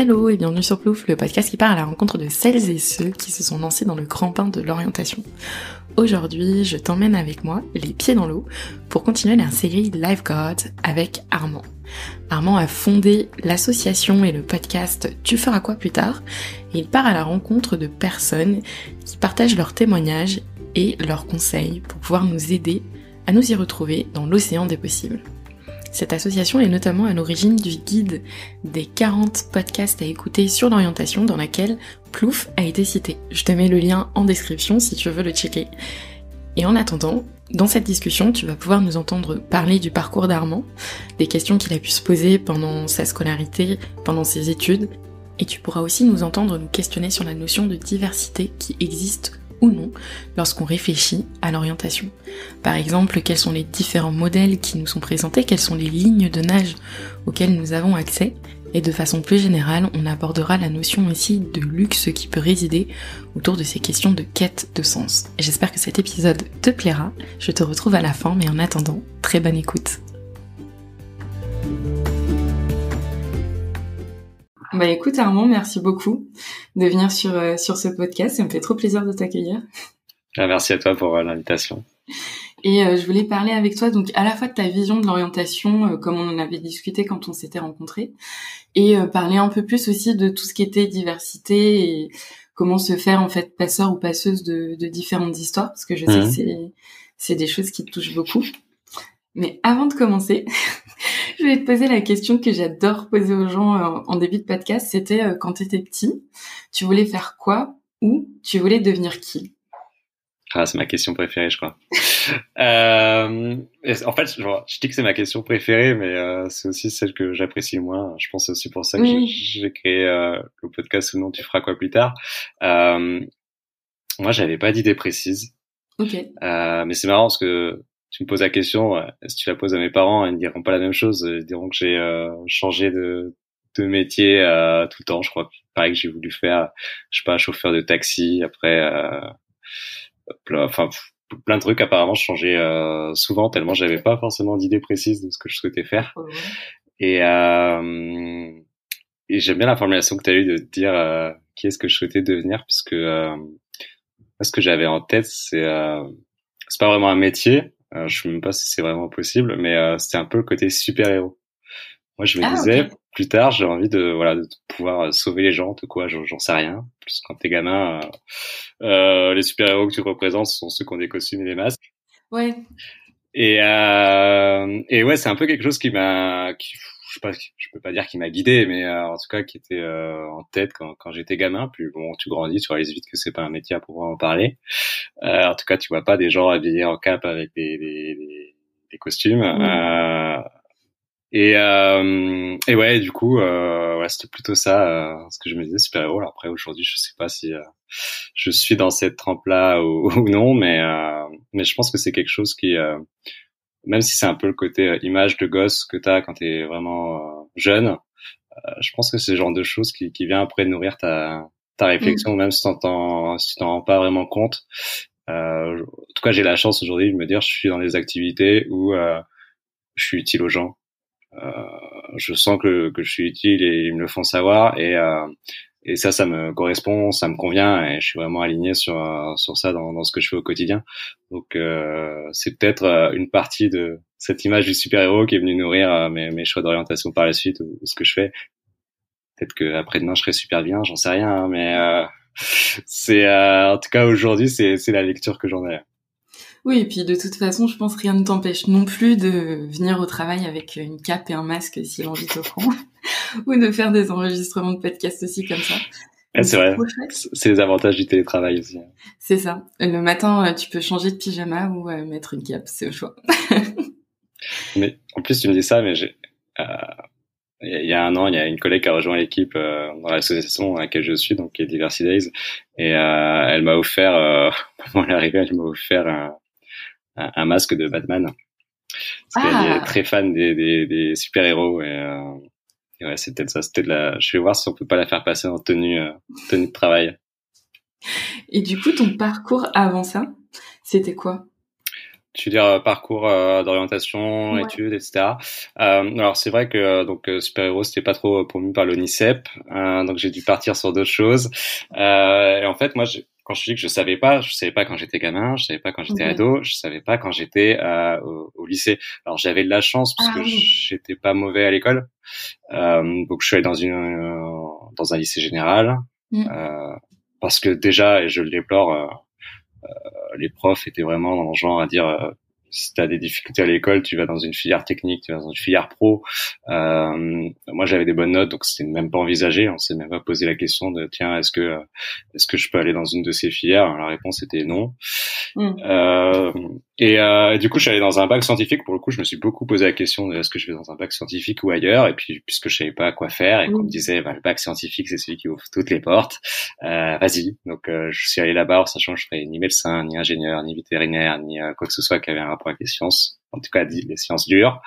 Hello et bienvenue sur Plouf, le podcast qui part à la rencontre de celles et ceux qui se sont lancés dans le grand bain de l'orientation. Aujourd'hui, je t'emmène avec moi, les pieds dans l'eau, pour continuer la série Lifeguard avec Armand. Armand a fondé l'association et le podcast Tu feras quoi plus tard et il part à la rencontre de personnes qui partagent leurs témoignages et leurs conseils pour pouvoir nous aider à nous y retrouver dans l'océan des possibles. Cette association est notamment à l'origine du guide des 40 podcasts à écouter sur l'orientation dans laquelle Plouf a été cité. Je te mets le lien en description si tu veux le checker. Et en attendant, dans cette discussion, tu vas pouvoir nous entendre parler du parcours d'Armand, des questions qu'il a pu se poser pendant sa scolarité, pendant ses études, et tu pourras aussi nous entendre nous questionner sur la notion de diversité qui existe ou non lorsqu'on réfléchit à l'orientation. Par exemple, quels sont les différents modèles qui nous sont présentés, quelles sont les lignes de nage auxquelles nous avons accès, et de façon plus générale, on abordera la notion aussi de luxe qui peut résider autour de ces questions de quête de sens. J'espère que cet épisode te plaira, je te retrouve à la fin, mais en attendant, très bonne écoute. Bah écoute Armand, merci beaucoup de venir sur, euh, sur ce podcast. Ça me fait trop plaisir de t'accueillir. Ah, merci à toi pour euh, l'invitation. Et euh, je voulais parler avec toi donc à la fois de ta vision de l'orientation, comme on en avait discuté quand on s'était rencontrés, et parler un peu plus aussi de tout ce qui était diversité et comment se faire en fait passeur ou passeuse de, de différentes histoires, parce que je sais que mhm. c'est c'est des choses qui te touchent beaucoup. Mais avant de commencer, je vais te poser la question que j'adore poser aux gens euh, en début de podcast. C'était euh, quand tu étais petit, tu voulais faire quoi ou tu voulais devenir qui? Ah, c'est ma question préférée, je crois. euh, en fait, je, je dis que c'est ma question préférée, mais euh, c'est aussi celle que j'apprécie le moins. Je pense aussi pour ça que j'ai créé euh, le podcast ou non, tu feras quoi plus tard. Moi, j'avais pas d'idée précise. Ok. mais c'est marrant parce que tu me poses la question, euh, si tu la poses à mes parents, ils ne diront pas la même chose. Ils diront que j'ai euh, changé de, de métier euh, tout le temps. Je crois pareil que j'ai voulu faire, je sais pas, chauffeur de taxi. Après, plein, enfin plein de trucs. Apparemment, je changeais souvent tellement j'avais pas forcément d'idée précise de ce que je souhaitais faire. Et, et j'aime bien la formulation que tu as eue de te dire qui est-ce que je souhaitais devenir, puisque ce que j'avais en tête, c'est c'est pas vraiment un métier, euh, je sais même pas si c'est vraiment possible, mais euh, c'était un peu le côté super-héros. Moi, je me ah, disais, plus tard, j'ai envie de, voilà, de pouvoir euh, sauver les gens, de quoi, j'en sais rien. Plus quand t'es gamin, euh, les super-héros que tu représentes sont ceux qui ont des costumes et des masques. Ouais. Et, euh, et ouais, c'est un peu quelque chose qui m'a, je sais pas, je peux pas dire qu'il m'a guidé, mais euh, en tout cas qui était euh, en tête quand, quand j'étais gamin. Puis bon, tu grandis, tu réalises vite que c'est pas un métier à pouvoir en parler. Euh, en tout cas, tu vois pas des gens habillés en cap avec des, des, des, costumes. Mmh. et, et ouais, du coup, ouais, c'était plutôt ça, ce que je me disais super héros. après, aujourd'hui, je sais pas si je suis dans cette trempe-là ou, ou, non, mais mais je pense que c'est quelque chose qui même si c'est un peu le côté euh, image de gosse que tu as quand tu es vraiment euh, jeune, euh, je pense que c'est le genre de choses qui, qui vient après nourrir ta, ta réflexion, mm. même si tu t'en si t'en rends pas vraiment compte. Euh, en tout cas, j'ai la chance aujourd'hui de me dire je suis dans des activités où euh, je suis utile aux gens. Euh, je sens que, que je suis utile et ils me le font savoir et et ça, ça me correspond, ça me convient et je suis vraiment aligné sur sur ça dans, dans ce que je fais au quotidien. Donc euh, c'est peut-être euh, une partie de cette image du super héros qui est venue nourrir euh, mes, mes choix d'orientation par la suite ou, ce que je fais. Peut-être que après demain je serai super bien, j'en sais rien, hein, mais euh, c'est en tout cas aujourd'hui c'est c'est la lecture que j'en ai. Oui, et puis de toute façon, je pense rien ne t'empêche non plus de venir au travail avec une cape et un masque si l'envie te prend, ou de faire des enregistrements de podcast aussi comme ça. c'est vrai, c'est les avantages du télétravail aussi. C'est ça. Le matin, euh, tu peux changer de pyjama ou euh, mettre une cape, c'est au choix. mais en plus, tu me dis ça, mais j'ai euh, il y a un an, il y a une collègue qui a rejoint l'équipe dans l'association à laquelle je suis, donc qui est Diversity Days, et elle m'a offert, euh, moment l'arrivée, elle m'a offert un, un, masque de Batman. Parce qu'elle est ah. très fan des, des, des super-héros. Et, euh, ouais, c'est peut-être ça. C'était de la... Je vais voir si on peut pas la faire passer en tenue, euh, tenue de travail. Et du coup, ton parcours avant ça, c'était quoi? Tu veux dire parcours d'orientation, études, etc. alors c'est vrai que donc super héros c'était pas trop promu par l'ONICEP, donc j'ai dû partir sur d'autres choses. et en fait moi quand je dis que je savais pas, je savais pas quand j'étais gamin, je savais pas quand j'étais ado, je savais pas quand j'étais euh, au, lycée. Alors j'avais de la chance parce ah que j'étais pas mauvais à l'école, euh, donc je suis allé dans une euh, dans un lycée général mm. euh, parce que déjà et je le déplore, euh, les profs étaient vraiment dans le genre à dire si tu as des difficultés à l'école, tu vas dans une filière technique, tu vas dans une filière pro. Euh, moi, j'avais des bonnes notes, donc c'était même pas envisagé. On s'est même pas posé la question de tiens, est-ce que est-ce que je peux aller dans une de ces filières? La réponse était non. Mm. Euh, et euh, du coup, je suis allé dans un bac scientifique. Pour le coup, je me suis beaucoup posé la question de est-ce que je vais dans un bac scientifique ou ailleurs? Et puis, puisque je savais pas quoi faire et qu'on me disait bah, le bac scientifique, c'est celui qui ouvre toutes les portes, euh, vas-y. Donc, euh, je suis allé là-bas en sachant que je serais ni médecin, ni ingénieur, ni vétérinaire, ni euh, quoi que ce soit qui avait un rapport avec les sciences. En tout cas, les sciences dures.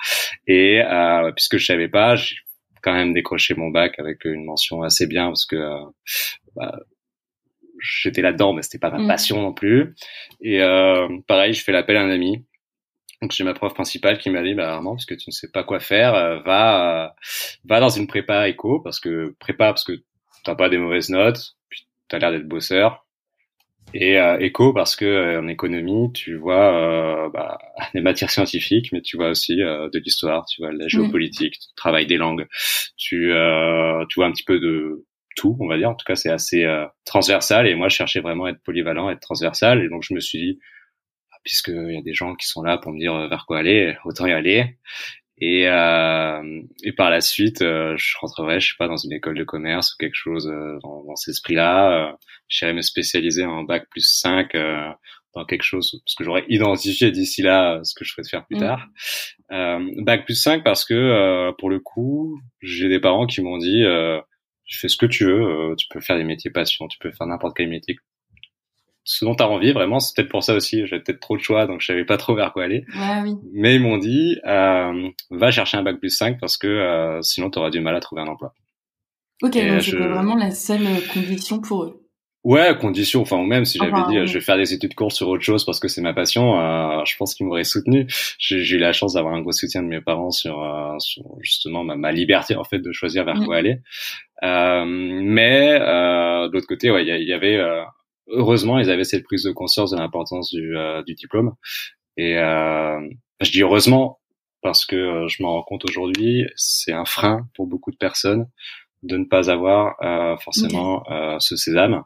Et euh, puisque je savais pas, j'ai quand même décroché mon bac avec une mention assez bien parce que bah, j'étais là-dedans, mais c'était pas ma mm. passion non plus. Et euh, pareil, je fais l'appel à un ami. Donc j'ai ma prof principale qui m'a dit bah Armand parce que tu ne sais pas quoi faire, euh, va euh, va dans une prépa éco parce que prépa parce que t'as pas des mauvaises notes, puis t'as l'air d'être bosseur. Et euh, éco parce que en économie tu vois bah, des matières scientifiques, mais tu vois aussi de l'histoire, tu vois de la mm. géopolitique, tu travailles des langues, tu tu vois un petit peu de tout, on va dire. En tout cas, c'est assez euh, transversal. Et moi, je cherchais vraiment à être polyvalent, à être transversal. Et donc, je me suis dit, ah, puisqu'il y a des gens qui sont là pour me dire euh, vers quoi aller, autant y aller. Et, euh, et par la suite, euh, je rentrerai, je sais pas, dans une école de commerce ou quelque chose dans, dans cet esprit-là. Euh, J'irai me spécialiser en bac plus 5 dans quelque chose, parce que j'aurais identifié d'ici là ce que je souhaite faire plus mmh. tard. bac plus 5 parce que, pour le coup, j'ai des parents qui m'ont dit tu fais ce que tu veux, euh, tu peux faire des métiers passion, tu peux faire n'importe quel métier. Ce dont tu as envie, vraiment, c'est peut-être pour ça aussi. J'avais peut-être trop de choix, donc je savais pas trop vers quoi aller. Ouais, oui. Mais ils m'ont dit, euh, va chercher un bac plus 5 parce que euh, sinon tu auras du mal à trouver un emploi. Ok, donc c'était vraiment la seule condition pour eux. Ouais, condition. Enfin, ou même si j'avais dit, je vais faire des études courtes sur autre chose parce que c'est ma passion, euh, je pense qu'ils m'auraient soutenu. J'ai eu la chance d'avoir un gros soutien de mes parents sur, euh, sur justement ma, ma, liberté en fait de choisir vers quoi aller. Euh, mais euh, de l'autre côté, ouais, il y, avait euh, heureusement, ils avaient cette prise de conscience de l'importance du, du diplôme. Et je dis heureusement parce que je m'en rends compte aujourd'hui, c'est un frein pour beaucoup de personnes de ne pas avoir euh, forcément euh, ce sésame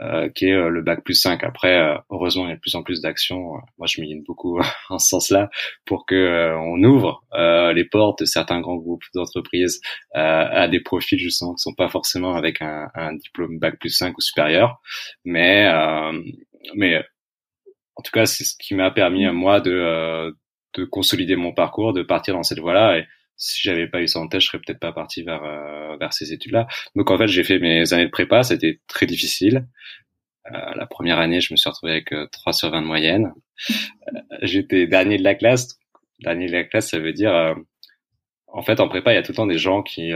euh, qui est le bac plus 5. Après, heureusement, il y a de plus en plus d'actions. Moi, je milite beaucoup en ce sens-là pour que on ouvre les portes de certains grands groupes d'entreprises à des profils justement qui sont pas forcément avec un, un diplôme bac plus 5 ou supérieur, mais mais en tout cas, c'est ce qui m'a permis à moi de de consolider mon parcours, de partir dans cette voie-là et si j'avais pas eu ça en tête, je serais peut-être pas parti vers euh, vers ces études-là. Donc en fait, j'ai fait mes années de prépa, c'était très difficile. Euh, la première année, je me suis retrouvé avec 3 euh, sur 20 de moyenne. Euh, j'étais dernier de la classe. Dernier de la classe, ça veut dire en fait en prépa, il y a tout le temps des gens qui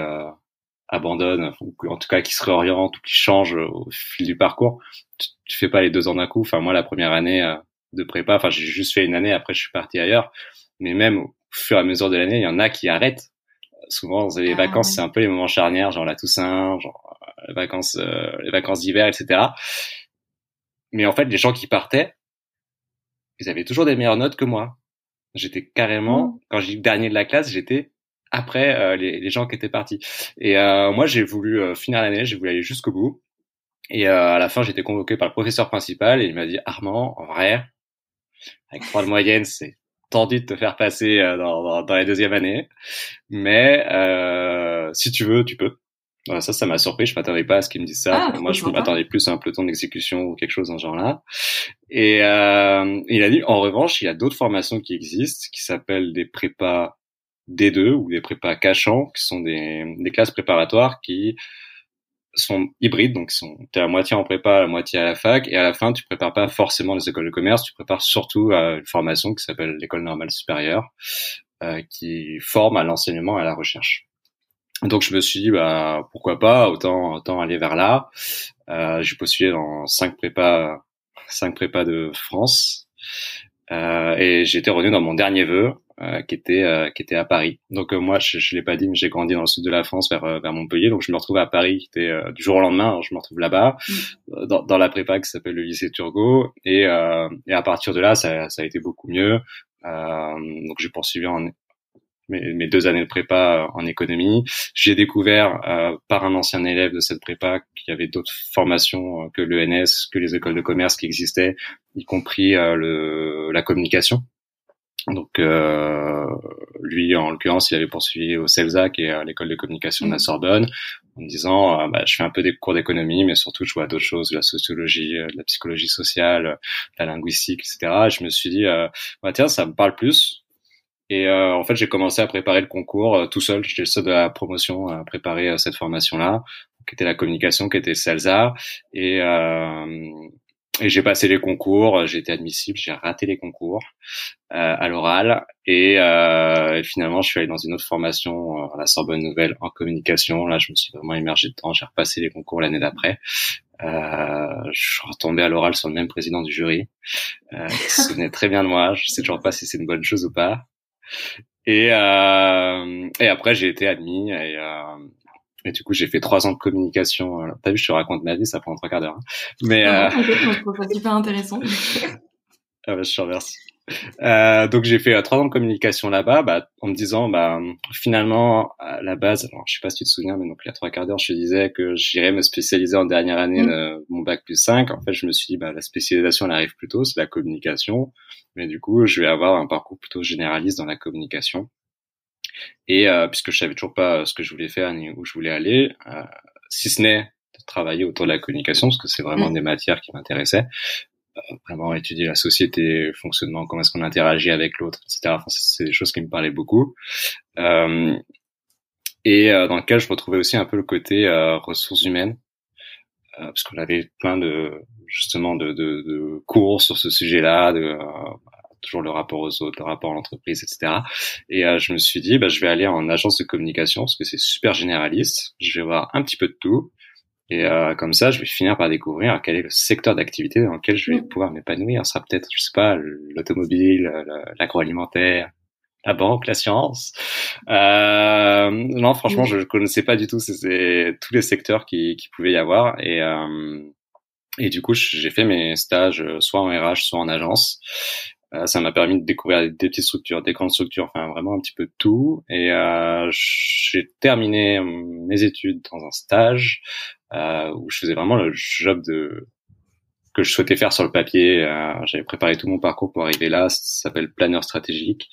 abandonnent ou en tout cas qui se réorientent ou qui changent au fil du parcours. Tu, tu fais pas les deux ans d'un coup. Enfin moi, la première année de prépa, enfin j'ai juste fait une année. Après, je suis parti ailleurs. Mais même fur et à mesure de l'année, il y en a qui arrêtent. Souvent, les ah vacances, c'est un peu les moments charnières, genre la Toussaint, genre euh, les vacances, euh, les vacances d'hiver, etc. Mais en fait, les gens qui partaient, ils avaient toujours des meilleures notes que moi. J'étais carrément, mmh. quand j'ai dernier de la classe, j'étais après euh, les, les, gens qui étaient partis. Et moi, j'ai voulu finir l'année, j'ai voulu aller jusqu'au bout. Et à la fin, j'étais convoqué par le professeur principal et il m'a dit Armand, en vrai, avec trois de moyenne, c'est tendu de te faire passer euh, dans, dans, dans, la deuxième année. Mais euh, si tu veux, tu peux. Voilà, ça, ça m'a surpris. Je m'attendais pas à ce qu'il me dise ça. Ah, Moi, je m'attendais plus à un peloton d'exécution ou quelque chose dans ce genre-là. Et euh, il a dit, en revanche, il y a d'autres formations qui existent, qui s'appellent des prépas D2 ou des prépas cachants, qui sont des, des classes préparatoires qui sont hybrides, donc sont t'es à moitié en prépa, à moitié à la fac, et à la fin tu prépares pas forcément les écoles de commerce, tu prépares surtout à une formation qui s'appelle l'école normale supérieure, euh, qui forme à l'enseignement et à la recherche. Donc je me suis dit bah pourquoi pas, autant autant aller vers là. Euh, j'ai postulé dans cinq prépas, cinq prépas de France. Euh, et j'étais revenu dans mon dernier vœu, euh, qui était euh, qui était à Paris. Donc moi, je, je l'ai pas dit, mais j'ai grandi dans le sud de la France, vers vers Montpellier. Donc je me retrouve à Paris, qui était du jour au lendemain. je me retrouve là-bas, mm. dans, dans, la prépa qui s'appelle le lycée Turgot. Et et à partir de là, ça ça a été beaucoup mieux. donc j'ai poursuivi en mes, deux années de prépa euh, en économie. J'ai découvert euh, par un ancien élève de cette prépa qu'il y avait d'autres formations euh, que l'ENS, que les écoles de commerce qui existaient, y compris le, la communication. Donc lui, en l'occurrence, il avait poursuivi au CELSAC et à l'école de communication de la mmh. Sorbonne en me disant bah, je fais un peu des cours d'économie, mais surtout je vois d'autres choses, de la sociologie, de la psychologie sociale, la linguistique, etc. Et je me suis dit bah, tiens, ça me parle plus et euh, en fait, j'ai commencé à préparer le concours euh, tout seul. J'étais le seul de la promotion à préparer euh, cette formation-là, qui était la communication, qui était CELSA. Et, et j'ai passé les concours, j'ai été admissible, j'ai raté les concours à l'oral. Et, et, finalement, je suis allé dans une autre formation, à la Sorbonne Nouvelle, en communication. Là, je me suis vraiment immergé dedans. J'ai repassé les concours l'année d'après. Euh, je suis retombé à l'oral sur le même président du jury. Euh, se souvenait très bien de moi. Je sais toujours pas si c'est une bonne chose ou pas. Et, euh, et après, j'ai été admis et, euh, et du coup, j'ai fait trois ans de communication. T'as vu, je te raconte ma vie, ça prend trois quarts d'heure. Hein. Mais euh... super intéressant. ah bah, je te remercie. Euh, donc j'ai fait euh, trois ans de communication là-bas, bah, en me disant, bah, finalement, à la base, alors je sais pas si tu te souviens, mais donc il y a trois quarts d'heure, je te disais que j'irais me spécialiser en dernière année mm. de mon bac plus 5. En fait, je me suis dit, bah, la spécialisation, elle arrive plus tôt, c'est la communication, mais du coup, je vais avoir un parcours plutôt généraliste dans la communication. Et euh, puisque je savais toujours pas ce que je voulais faire ni où je voulais aller, euh, si ce n'est de travailler autour de la communication, parce que c'est vraiment mm. des matières qui m'intéressaient, vraiment étudier la société, le fonctionnement, comment est-ce qu'on interagit avec l'autre, etc. Enfin, c'est des choses qui me parlaient beaucoup. Euh, et euh, dans lequel je retrouvais aussi un peu le côté euh, ressources humaines, euh, parce qu'on avait plein de justement de, de, de cours sur ce sujet-là, de euh, toujours le rapport aux autres, le rapport à l'entreprise, etc. Et je me suis dit, bah, je vais aller en agence de communication parce que c'est super généraliste. Je vais voir un petit peu de tout. Et euh, comme ça, je vais finir par découvrir quel est le secteur d'activité dans lequel je vais mm. pouvoir m'épanouir. Ce sera peut-être, je sais pas, l'automobile, l'agroalimentaire, la banque, la science. Euh, non, franchement, je ne connaissais pas du tout tous les secteurs qui, qui pouvaient y avoir. Et, euh, et du coup, j'ai fait mes stages soit en RH, soit en agence. Euh, ça m'a permis de découvrir des, petites structures, des grandes structures, enfin vraiment un petit peu tout. Et euh, j'ai terminé mes études dans un stage euh, où je faisais vraiment le job de que je souhaitais faire sur le papier. Euh, J'avais préparé tout mon parcours pour arriver là. Ça s'appelle planeur stratégique.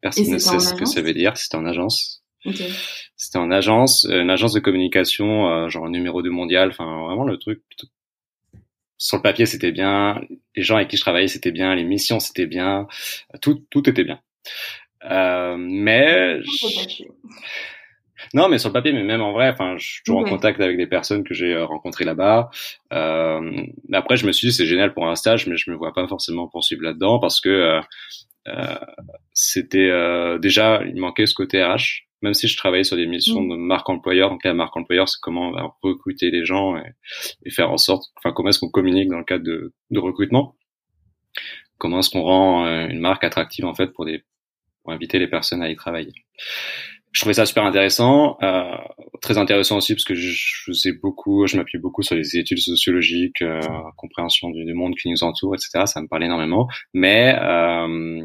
Personne ne sait ce que ça veut dire. C'était en agence. Okay. C'était en agence, une agence de communication, euh, genre numéro 2 mondial. Enfin, vraiment le truc sur le papier, c'était bien. Les gens avec qui je travaillais, c'était bien. Les missions, c'était bien. Tout, tout était bien. Euh, mais non, mais sur le papier, mais même en vrai, enfin, je suis toujours en contact avec des personnes que j'ai euh, rencontrées là-bas. Euh, après, je me suis dit c'est génial pour un stage, mais je me vois pas forcément poursuivre là-dedans parce que euh, euh c'était euh, déjà il manquait ce côté RH. Même si je travaillais sur des missions mm. de marque employeur, donc la marque employeur, c'est comment recruter les gens et, et, faire en sorte, enfin, comment est-ce qu'on communique dans le cadre de, de recrutement? Comment est-ce qu'on rend une marque attractive en fait pour des pour inviter les personnes à y travailler? Je trouvais ça super intéressant, euh, très intéressant aussi parce que je, faisais beaucoup, je m'appuie beaucoup sur les études sociologiques, euh, compréhension du, monde qui nous entoure, etc. Ça me parlait énormément, mais euh,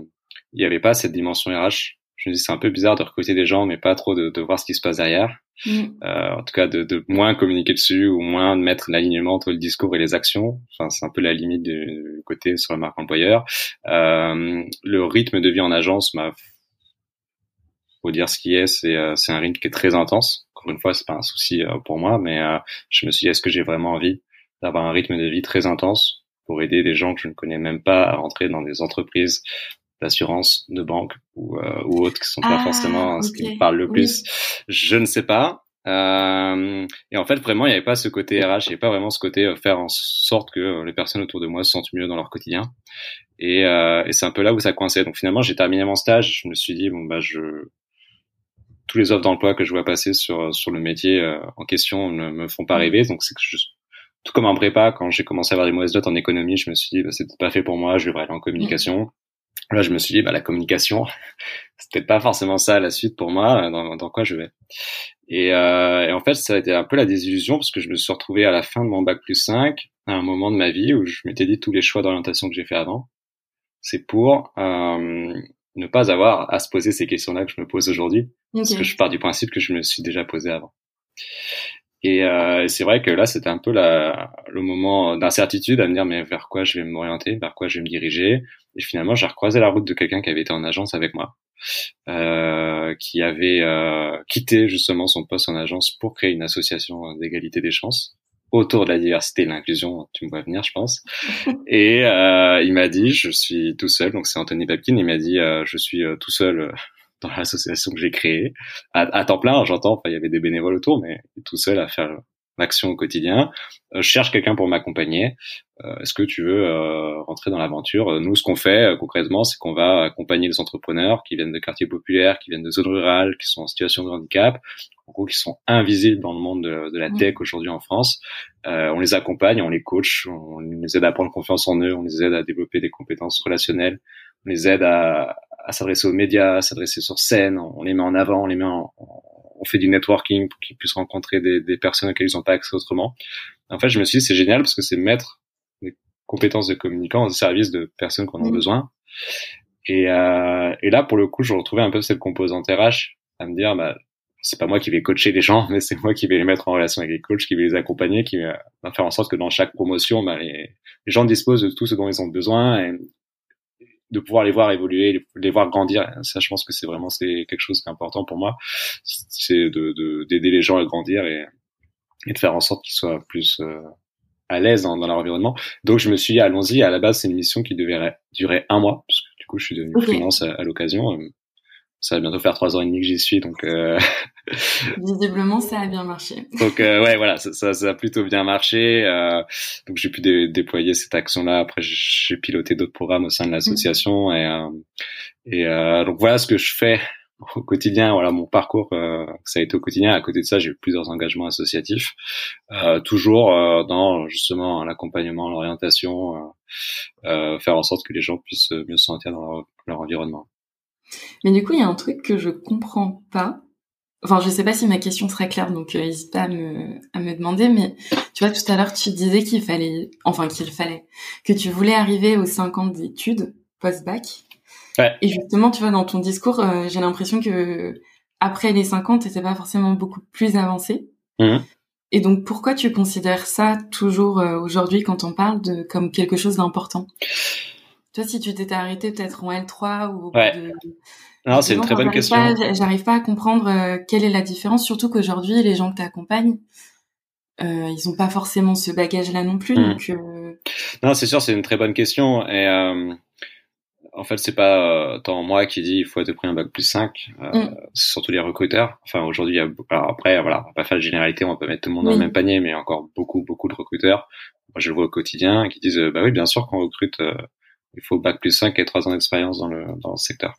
il n'y avait pas cette dimension RH. Je me dis c'est un peu bizarre de recruter des gens, mais pas trop de, de voir ce qui se passe derrière. Mm. Euh, en tout cas, de, de, moins communiquer dessus ou moins de mettre l'alignement entre le discours et les actions. Enfin, c'est un peu la limite du côté sur la marque employeur. Euh, le rythme de vie en agence m'a faut dire ce qui est, c'est euh, c'est un rythme qui est très intense. Encore une fois, c'est pas un souci euh, pour moi, mais euh, je me suis dit est-ce que j'ai vraiment envie d'avoir un rythme de vie très intense pour aider des gens que je ne connais même pas à rentrer dans des entreprises d'assurance, de banque ou, ou autres qui sont pas ah, forcément ce qui me parle le plus. Je ne sais pas. Euh, et en fait, vraiment, il n'y avait pas ce côté RH, il n'y avait pas vraiment ce côté faire en sorte que les personnes autour de moi se sentent mieux dans leur quotidien. Et, euh, et c'est un peu là où ça coinçait. Donc finalement, j'ai terminé mon stage. Je me suis dit bon bah je tous les offres d'emploi que je vois passer sur sur le métier euh, en question ne me font pas rêver. Donc c'est que je, tout comme en prépa, quand j'ai commencé à avoir des mauvaises notes en économie, je me suis dit bah, c'est pas fait pour moi, je devrais aller en communication. Là, je me suis dit, bah, la communication, c'était pas forcément ça la suite pour moi, dans, dans quoi je vais. Et, euh, et, en fait, ça a été un peu la désillusion parce que je me suis retrouvé à la fin de mon bac plus 5, à un moment de ma vie où je m'étais dit tous les choix d'orientation que j'ai fait avant, c'est pour euh, ne pas avoir à se poser ces questions-là que je me pose aujourd'hui, parce que je pars du principe que je me suis déjà posé avant. Et euh, c'est vrai que là, c'était un peu la, le moment d'incertitude à me dire mais vers quoi je vais m'orienter, vers quoi je vais me diriger. Et finalement, j'ai recroisé la route de quelqu'un qui avait été en agence avec moi, euh, qui avait euh, quitté justement son poste en agence pour créer une association d'égalité des chances autour de la diversité et l'inclusion. Tu me vois venir, je pense. et euh, il m'a dit, je suis tout seul. Donc c'est Anthony Babkin. Il m'a dit, euh, je suis euh, tout seul dans l'association que j'ai créée, à, temps plein, j'entends, enfin, il y avait des bénévoles autour, mais tout seul à faire l'action au quotidien. Euh, je cherche quelqu'un pour m'accompagner. Euh, est-ce que tu veux euh, rentrer dans l'aventure? Nous, ce qu'on fait concrètement, c'est qu'on va accompagner les entrepreneurs qui viennent de quartiers populaires, qui viennent de zones rurales, qui sont en situation de handicap, en gros, qui sont invisibles dans le monde de, la tech aujourd'hui en France. on les accompagne, on les coach, on les aide à prendre confiance en eux, on les aide à développer des compétences relationnelles, on les aide à, à s'adresser aux médias, à s'adresser sur scène, on les met en avant, on les met en, on fait du networking pour qu'ils puissent rencontrer des, des personnes auxquelles ils n'ont pas accès autrement. En fait, je me suis dit c'est génial parce que c'est mettre des compétences de communicants au service de personnes qui en ont mmh. besoin. Et, euh, et là, pour le coup, je retrouvais un peu cette composante RH à me dire, bah, c'est pas moi qui vais coacher les gens, mais c'est moi qui vais les mettre en relation avec les coachs, qui vais les accompagner, qui va faire en sorte que dans chaque promotion, bah, les, les gens disposent de tout ce dont ils ont besoin et de pouvoir les voir évoluer, les, voir grandir. Ça, je pense que c'est vraiment c'est quelque chose qui est important pour moi, c'est de d'aider les gens à grandir et, et de faire en sorte qu'ils soient plus euh, à l'aise dans, leur environnement. Donc je me suis dit allons-y. À la base, c'est une mission qui devait durer un mois parce que du coup, je suis devenu freelance à l'occasion ça va bientôt faire trois ans et demi que j'y suis, donc euh... visiblement ça a bien marché. donc euh, ouais, voilà, ça, ça, ça, a plutôt bien marché. Euh, donc j'ai pu déployer cette action-là. Après, j'ai piloté d'autres programmes au sein de l'association et euh, et euh, donc voilà ce que je fais au quotidien. Voilà mon parcours, ça a été au quotidien. À côté de ça, j'ai eu plusieurs engagements associatifs, toujours dans justement l'accompagnement, l'orientation, faire en sorte que les gens puissent mieux se sentir dans leur environnement. Mais du coup, il y a un truc que je comprends pas. Enfin, je sais pas si ma question sera claire, donc euh, n'hésite pas à me, à me demander. Mais tu vois, tout à l'heure, tu disais qu'il fallait, enfin qu'il fallait, que tu voulais arriver aux 5 ans d'études post-bac. Ouais. Et justement, tu vois, dans ton discours, euh, j'ai l'impression que après les 50, t'étais pas forcément beaucoup plus avancé. Mmh. Et donc, pourquoi tu considères ça toujours euh, aujourd'hui quand on parle de comme quelque chose d'important? Toi, si tu t'étais arrêté peut-être en L3 ou ouais. de... Non, c'est une très bonne question. J'arrive pas à comprendre euh, quelle est la différence, surtout qu'aujourd'hui, les gens que tu accompagnes, euh, ils ont pas forcément ce bagage-là non plus. Hmm. Donc, euh... Non, c'est sûr, c'est une très bonne question. Et euh, en fait, c'est pas tant moi qui dis il faut être pris un bac plus 5, hmm. c'est surtout les recruteurs. Enfin, aujourd'hui, il y a... Alors après, voilà, on va pas faire de généralité, on va pas mettre tout le monde dans le même panier, mais il y a encore beaucoup, beaucoup de recruteurs. Moi, je le vois au quotidien qui disent, bah oui, bien sûr, qu'on recrute il faut bac plus 5 et 3 ans d'expérience dans le, dans le secteur.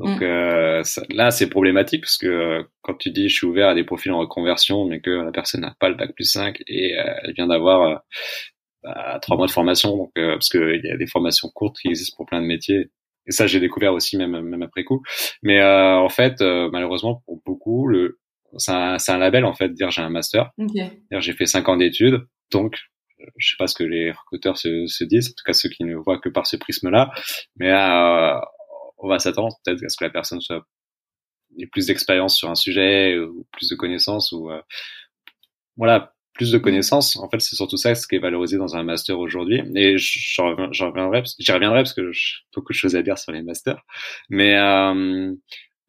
Donc mm. euh, là, c'est problématique parce que euh, quand tu dis je suis ouvert à des profils en reconversion, mais que la personne n'a pas le bac plus 5 et euh, elle vient d'avoir euh, bah, trois mois de formation, donc parce qu'il y a des formations courtes qui existent pour plein de métiers. Et ça, j'ai découvert aussi même même après coup. Mais en fait, malheureusement pour beaucoup, le c'est un, un, label en fait dire j'ai un master, okay. j'ai fait cinq ans d'études, donc je sais pas ce que les recruteurs se, se, disent, en tout cas ceux qui ne voient que par ce prisme-là, mais euh, on va s'attendre peut-être à ce que la personne soit ait plus d'expérience sur un sujet ou plus de connaissances ou euh, voilà plus de connaissances. En fait, c'est surtout ça ce qui est valorisé dans un master aujourd'hui. Et j'en reviendrai, j'y reviendrai parce que j'ai beaucoup de choses à dire sur les masters. Mais euh,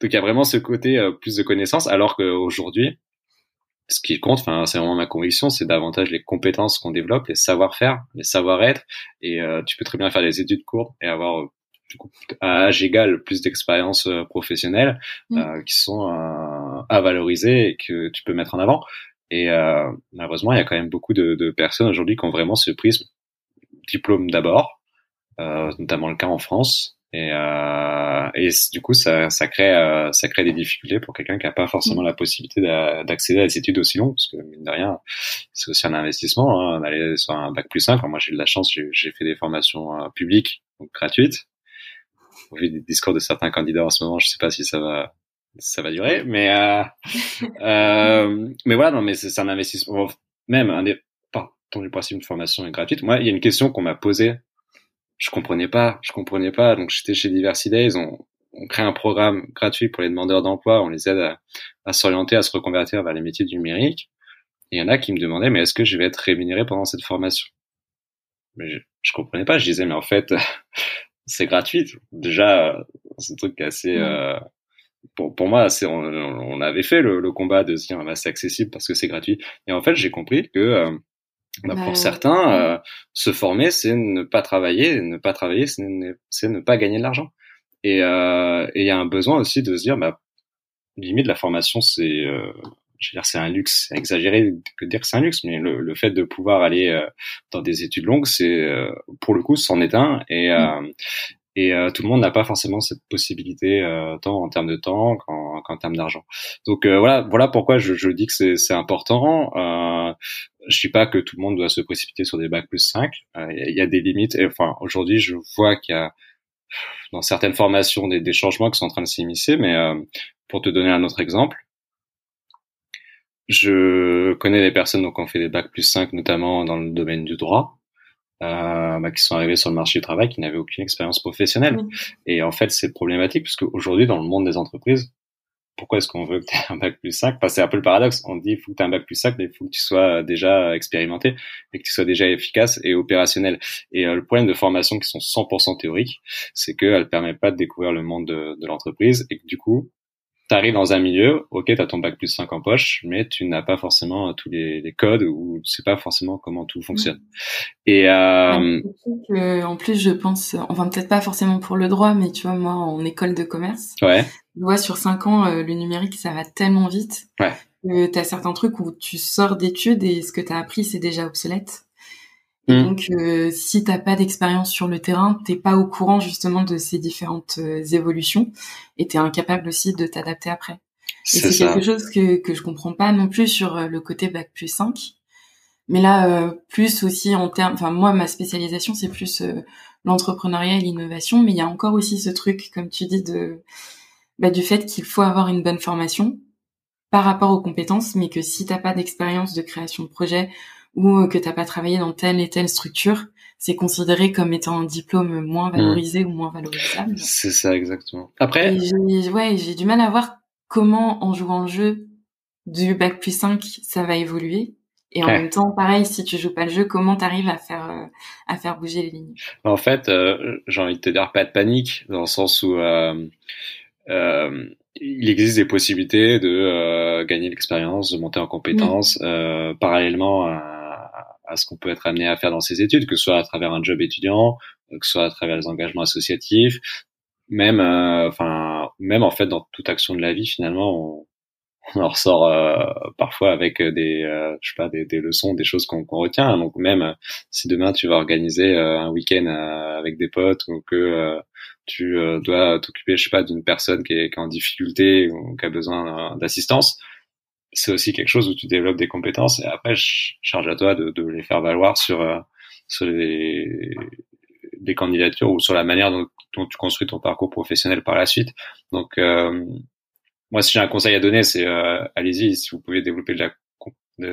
donc il y a vraiment ce côté euh, plus de connaissances, alors qu'aujourd'hui, ce qui compte, enfin c'est vraiment ma conviction, c'est davantage les compétences qu'on développe, les savoir-faire, les savoir-être. Et euh, tu peux très bien faire des études courtes et avoir du coup, à âge égal plus d'expériences euh, professionnelles mmh. euh, qui sont à valoriser et que tu peux mettre en avant. Et malheureusement, il y a quand même beaucoup de, de personnes aujourd'hui qui ont vraiment ce prisme diplôme d'abord, notamment le cas en France, et, euh, et du coup, ça, ça crée, euh, ça crée des difficultés pour quelqu'un qui n'a pas forcément la possibilité d'accéder à des études aussi longues, parce que mine de rien, c'est aussi un investissement. Hein, d'aller sur un bac plus 5. moi, j'ai eu de la chance, j'ai fait des formations euh, publiques, donc gratuites. Au vu des discours de certains candidats en ce moment, je sais pas si ça va ça va durer, mais euh, euh, mais voilà, non, mais c'est un investissement. Même un des partant du principe de formation est gratuite. Moi, il y a une question qu'on m'a posée. Je comprenais pas, je comprenais pas. Donc j'étais chez Diversity ils ont on crée un programme gratuit pour les demandeurs d'emploi, on les aide à, à s'orienter, à se reconvertir vers les métiers du numérique. Et il y en a qui me demandaient, mais est-ce que je vais être rémunéré pendant cette formation? Mais je, je comprenais pas. Je disais, mais en fait, c'est gratuit. Déjà, c'est un truc assez. Euh, pour, pour moi, c'est on, on, avait fait le, le, combat de se dire, bah, c'est accessible parce que c'est gratuit. Et en fait, j'ai compris que euh, bah, pour bah, certains, euh, se former, c'est ne pas travailler. Ne pas travailler, c'est ne, ne, pas gagner de l'argent. Et euh, il y a un besoin aussi de se dire, bah, limite, la formation, c'est euh, je veux dire, c'est un luxe, c'est exagéré que dire que c'est un luxe, mais le, le, fait de pouvoir aller euh, dans des études longues, c'est euh, pour le coup, c'en est un. Et, mm. euh, et tout le monde n'a pas forcément cette possibilité, tant en termes de temps qu'en, qu'en termes d'argent. Donc voilà, voilà pourquoi je, je dis que c'est, c'est important. je dis pas que tout le monde doit se précipiter sur des bacs plus 5. Il y, a des limites. Et, enfin, aujourd'hui, je vois qu'il y a dans certaines formations des, des changements qui sont en train de s'immiscer, mais pour te donner un autre exemple, je connais des personnes donc, qui ont fait des bacs plus 5, notamment dans le domaine du droit, euh, bah, qui sont arrivés sur le marché du travail, qui n'avaient aucune expérience professionnelle. Et en fait, c'est problématique, parce qu'aujourd'hui, dans le monde des entreprises, pourquoi est-ce qu'on veut que tu aies un bac plus 5 enfin, C'est un peu le paradoxe. On dit il faut que tu aies un bac plus 5, mais il faut que tu sois déjà expérimenté et que tu sois déjà efficace et opérationnel. Et euh, le problème de formation qui sont 100% théoriques, c'est qu'elles ne permettent pas de découvrir le monde de, de l'entreprise et que du coup, tu arrives dans un milieu, ok, tu as ton bac plus 5 en poche, mais tu n'as pas forcément tous les, les codes ou tu sais pas forcément comment tout fonctionne. Mm. Et euh, en plus, je pense, enfin peut-être pas forcément pour le droit, mais tu vois, moi, en école de commerce, ouais. je vois sur 5 ans, euh, le numérique, ça va tellement vite. Ouais. Que tu as certains trucs où tu sors d'études et ce que tu as appris, c'est déjà obsolète. Et mm. donc, euh, si t'as pas d'expérience sur le terrain, t'es pas au courant justement de ces différentes euh, évolutions, et t'es incapable aussi de t'adapter après. Et c'est quelque chose que que je comprends pas non plus sur euh, le côté bac plus 5. Mais là, euh, plus aussi en termes, enfin moi ma spécialisation c'est plus l'entrepreneuriat et l'innovation, mais il y a encore aussi ce truc, comme tu dis, de bah, du fait qu'il faut avoir une bonne formation par rapport aux compétences, mais que si t'as pas d'expérience de création de projet ou que t'as pas travaillé dans telle et telle structure, c'est considéré comme étant un diplôme moins mmh. valorisé ou moins valorisable. C'est ça exactement. Après, j'ai, ouais, j'ai du mal à voir comment en jouant le jeu du bac plus 5, ça va évoluer. Et en même temps, pareil, si tu joues pas le jeu, comment t'arrives à faire euh, à faire bouger les lignes? En fait, euh, j'ai envie de te dire pas de panique dans le sens où euh, euh il existe des possibilités de gagner l'expérience, de monter en compétences mmh. parallèlement à à ce qu'on peut être amené à faire dans ses études, que ce soit à travers un job étudiant, euh, que ce soit à travers les engagements associatifs, même, euh, enfin, même en fait dans toute action de la vie, finalement, on, en ressort euh, parfois avec des, je sais pas, des, des, leçons, des choses qu'on retient. Donc même si demain tu vas organiser un week-end avec des potes ou que tu dois t'occuper, je sais pas, d'une personne qui est, qui est, en difficulté ou qui a besoin d'assistance, c'est aussi quelque chose où tu développes des compétences et après je charge à toi de, de les faire valoir sur euh, sur les, des candidatures ou sur la manière dont, dont, tu construis ton parcours professionnel par la suite. Donc euh, moi si j'ai un conseil à donner c'est euh, allez-y si vous pouvez développer de la